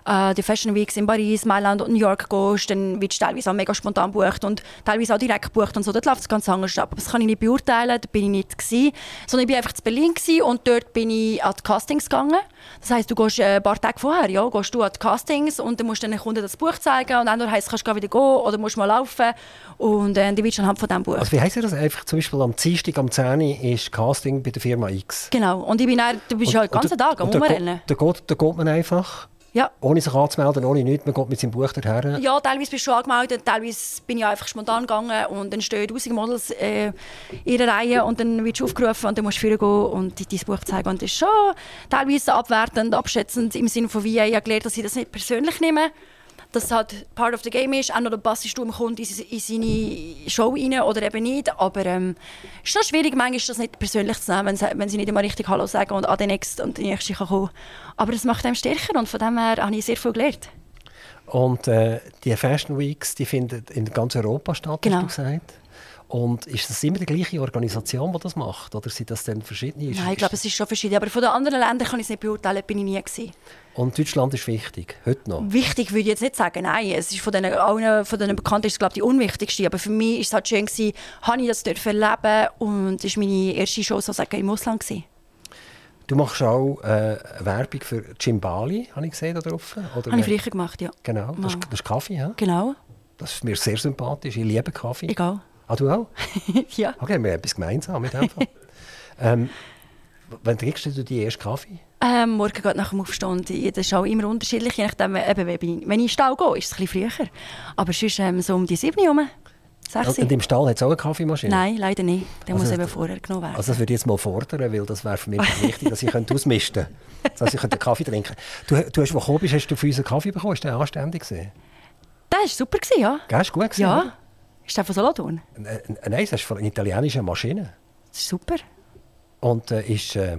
äh, die Fashion Weeks in Paris, Mailand und New York gehst, dann wirst du teilweise auch mega spontan gebucht und teilweise auch direkt gebucht und so. Dort läuft es ganz anders ab. Aber das kann ich nicht beurteilen, da bin ich nicht gewesen. Sondern ich bin einfach in Berlin gewesen und dort bin ich an die Castings gegangen. Das heisst, du gehst äh, ein paar Tage vorher, ja, gehst du an die Castings und dann musst du den Kunden das Buch zeigen und dann heisst kannst du wieder gehen oder musst mal laufen und äh, dann wirst du anhand von diesem Buch. also wie heisst das einfach zum Beispiel am Dienstag, am 10 Uhr ist Casting bei der Firma X. genau. Und ich bin dann, du bist Und- halt den ganzen und Tag am da Rumrennen. Da geht, da geht man einfach, Ja. ohne sich anzumelden, ohne nichts, man geht mit seinem Buch dorthin. Ja, teilweise bist du schon angemeldet, teilweise bin ich einfach spontan gegangen und dann stehen tausend Models äh, in einer Reihe und dann wirst du aufgerufen und dann musst du vorgehen und dein Buch zeigen. Und das ist schon teilweise abwertend, abschätzend im Sinne von wie ich habe gelernt, dass ich das nicht persönlich nehme. Dass es halt part of the game ist. Entweder passest du dem Kunden in, in seine Show rein oder eben nicht. Aber ähm, es ist schon schwierig, manchmal das nicht persönlich zu nehmen, wenn sie, wenn sie nicht immer richtig Hallo sagen und an den nächsten und die nächste kann kommen. Aber das macht einem stärker und von dem her habe ich sehr viel gelernt. Und äh, die Fashion Weeks, die finden in ganz Europa statt, Genau. hast du gesagt. Und ist das immer die gleiche Organisation, die das macht? Oder sind das dann verschiedene? Nein, ich glaube, es ist schon verschieden. Aber von den anderen Ländern kann ich es nicht beurteilen, bin ich nie gewesen. Und Deutschland ist wichtig, heute noch. Wichtig würde ich jetzt nicht sagen, nein. Es ist von den, allen von den Bekannten ist es, glaube ich, die unwichtigste. Aber für mich war es halt schön, gewesen, habe ich das dürfen erleben und es war meine erste Show sozusagen im Ausland. Gewesen. Du machst auch äh, Werbung für Cimbali, habe ich gesehen da drauf. Oder Habe ich früher gemacht, ja. Genau, das, das ist Kaffee. Ja? Genau, Das ist mir sehr sympathisch. Ich liebe Kaffee. egal. Ah, du auch? ja. Okay, wir haben etwas gemeinsam mit dem Fall. ähm, wann trinkst du die ersten Kaffee? Ähm, morgen geht nach dem Aufstehen. Das ist auch immer unterschiedlich. Je nachdem, eben, wenn ich- wenn ich in den Stall gehe, ist es ein bisschen früher. Aber sonst ähm, so um die 7 Uhr. herum. Und im Stall hat es auch eine Kaffeemaschine? Nein, leider nicht. Der Also muss das- eben vorher genommen werden. Also das würde ich jetzt mal fordern, weil das wäre für mich wichtig, dass ich ausmisten könnte. Dass ich könnte Kaffee trinken könnte. Du, du hast, wo du gekommen bist, hast du für uns einen Kaffee bekommen. Ist der anständig gewesen? der war super, gewesen, ja. Gell, ist gut gewesen, Ja. oder? Ist der von Solothurn? N- n- Nein, das ist von einer italienischen Maschine. Das ist super. Und äh, ist äh,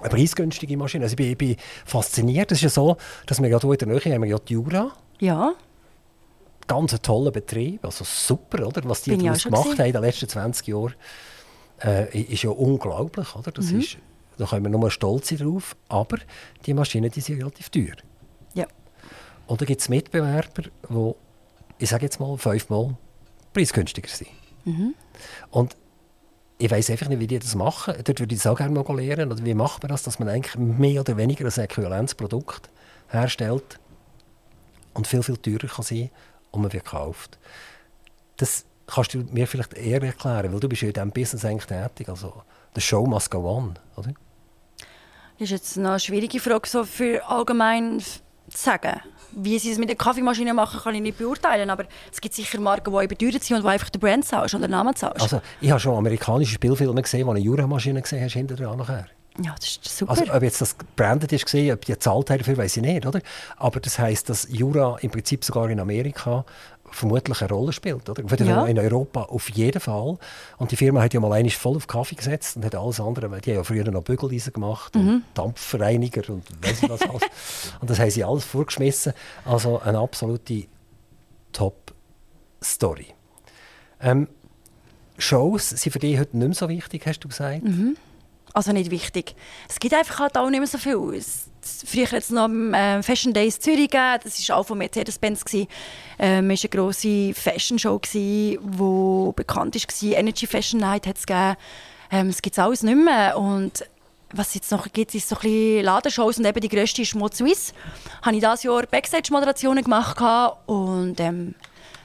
eine preisgünstige Maschine. Also ich, bin, ich bin fasziniert. Es ist ja so, dass wir ja hier in der Nähe haben wir ja die Jura. Ja. Ganz ein toller Betrieb. Also super, oder? Was die daraus gemacht haben in den letzten 20 Jahren. Äh, ist ja unglaublich, oder? Das Mhm. ist, da können wir nur stolz sein drauf. Aber die Maschinen die sind relativ teuer. Ja. Und da gibt es Mitbewerber, die, ich sage jetzt mal, fünfmal preisgünstiger sind. Mhm. Und ich weiß einfach nicht, wie die das machen. Dort würde ich es auch gerne mal lernen. Oder wie macht man das, dass man eigentlich mehr oder weniger ein Äquivalenzprodukt herstellt und viel, viel teurer kann sein und man wird gekauft. Das kannst du mir vielleicht eher erklären, weil du bist ja in diesem Business eigentlich tätig. Also, the show must go on, oder? Das ist jetzt eine schwierige Frage, so für allgemein sagen. Wie sie es mit der Kaffeemaschine machen, kann ich nicht beurteilen. Aber es gibt sicher Marken, die überteuert sind und wo einfach den Brand zahlst und den Namen zahlst. Also, ich habe schon amerikanische Spielfilme gesehen, wo eine Jura-Maschine gesehen hast, hinter dran nachher. ja, das ist super. Also, ob jetzt das gebrandet ist, gesehen, ob die gezahlt haben dafür, weiß ich nicht, oder? Aber das heisst, dass Jura im Prinzip sogar in Amerika vermutlich eine Rolle spielt, oder? Ja. In Europa auf jeden Fall. Und die Firma hat ja mal einmal voll auf Kaffee gesetzt und hat alles andere, weil die haben ja früher noch Bügeleisen gemacht und Dampfreiniger und weiss ich was alles. und das haben sie alles vorgeschmissen. Also eine absolute Top-Story. Ähm, Shows sind für dich heute nicht mehr so wichtig, hast du gesagt? Also nicht wichtig. Es gibt einfach halt auch nicht mehr so viel. Es- früher es noch ähm, Fashion Days Zürich gegeben. Das war auch von Mercedes-Benz. gewesen. Ähm, es war eine grosse Fashion-Show, die bekannt war. Energy Fashion Night hat es gegeben. Ähm, es gibt alles nicht mehr. Und was es jetzt noch gibt, ist so ein Ladenshows. Und eben die grösste ist Mod Suisse. Habe ich dieses Jahr Backstage-Moderationen gemacht. Und ähm,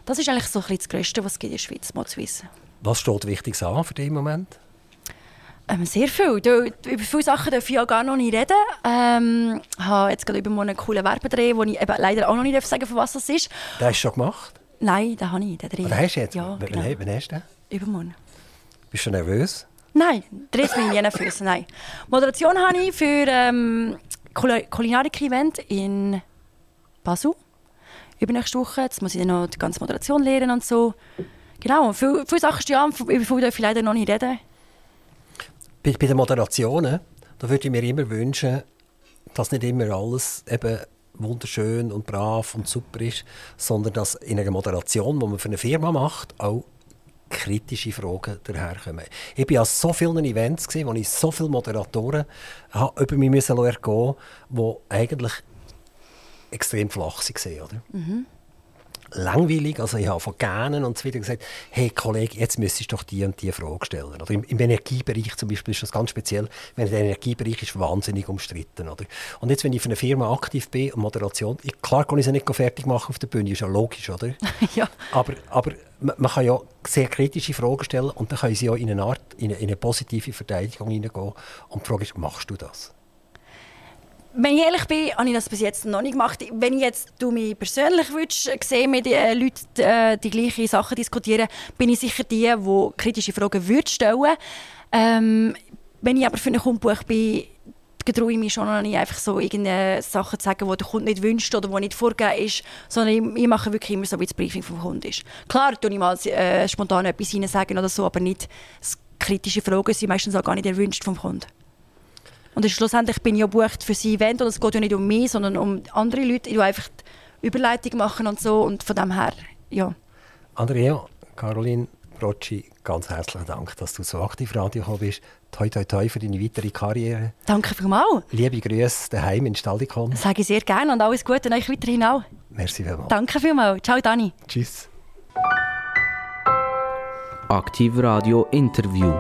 das ist eigentlich so ein bisschen das Grösste, was es in der Schweiz, Mod Suisse. Was steht Wichtiges an für dich im Moment? Ähm, sehr viel. Über viele Sachen darf ich auch gar noch nicht reden. Ähm, ich habe jetzt gerade übermorgen einen coolen Werbedreh, wo ich eben leider auch noch nicht sagen darf, von was das ist. Den hast du schon gemacht? Nein, den habe ich, den Dreh. Oder hast du jetzt? Ja, Wann- genau. wann, hast du den? Übermorgen. Bist du nervös? Nein, Dreh ist mir nie Füße, nein. Moderation habe ich für ähm, Kul- Kulinarik-Event in Basel. Übernächste Woche. Jetzt muss ich dann noch die ganze Moderation lernen und so. Genau, viele, viele Sachen stehen an, über viele darf ich leider noch nicht reden. Bei, bei den Moderationen, da würde ich mir immer wünschen, dass nicht immer alles eben wunderschön und brav und super ist, sondern dass in einer Moderation, die man für eine Firma macht, auch kritische Fragen daherkommen. Ich war an so vielen Events, gewesen, wo ich so viele Moderatoren habe über mich müssen ergehen die eigentlich extrem flach waren. Oder? Langweilig. Also ich habe von Gähnen und so weiter gesagt, hey Kollege, jetzt müsstest du doch die und die Frage stellen. Oder im, im Energiebereich zum Beispiel ist das ganz speziell, wenn der Energiebereich ist wahnsinnig umstritten. Oder? Und jetzt, wenn ich für eine Firma aktiv bin und Moderation, ich, klar kann ich sie nicht fertig machen auf der Bühne, ist ja logisch, oder? ja. Aber, aber man man kann ja sehr kritische Fragen stellen und dann können sie ja in eine Art, in eine, in eine positive Verteidigung hineingehen. Und die Frage ist, machst du das? Wenn ich ehrlich bin, habe ich das bis jetzt noch nicht gemacht. Wenn ich jetzt du mich persönlich würdest, sehen, mit den äh, Leuten äh, die gleichen Sachen diskutieren, bin ich sicher die, die kritische Fragen würde stellen. Ähm, wenn ich aber für einen Kundenbuch bin, getraue ich mich schon noch nicht einfach so irgendeine Sachen zu sagen, die der Kunde nicht wünscht oder die nicht vorgegeben ist, sondern ich, ich mache wirklich immer so, wie das Briefing vom Kunden ist. Klar, tue ich mal äh, spontan etwas sagen oder so, aber nicht kritische Fragen sind meistens auch gar nicht erwünscht vom Kunden. Und schlussendlich bin ich ja gebucht für sein Event und es geht ja nicht um mich, sondern um andere Leute, die einfach die Überleitung machen und so und von dem her, ja. Andrea, Caroline, Brocci, ganz herzlichen Dank, dass du so aktiv Radio gekommen bist. Toi, toi, toi für deine weitere Karriere. Danke vielmals. Liebe Grüße daheim in Staldikon. Das sage ich sehr gerne und alles Gute euch weiterhin auch. Merci vielmals. Danke vielmals. Ciao, Dani. Tschüss. Aktiv Radio Interview.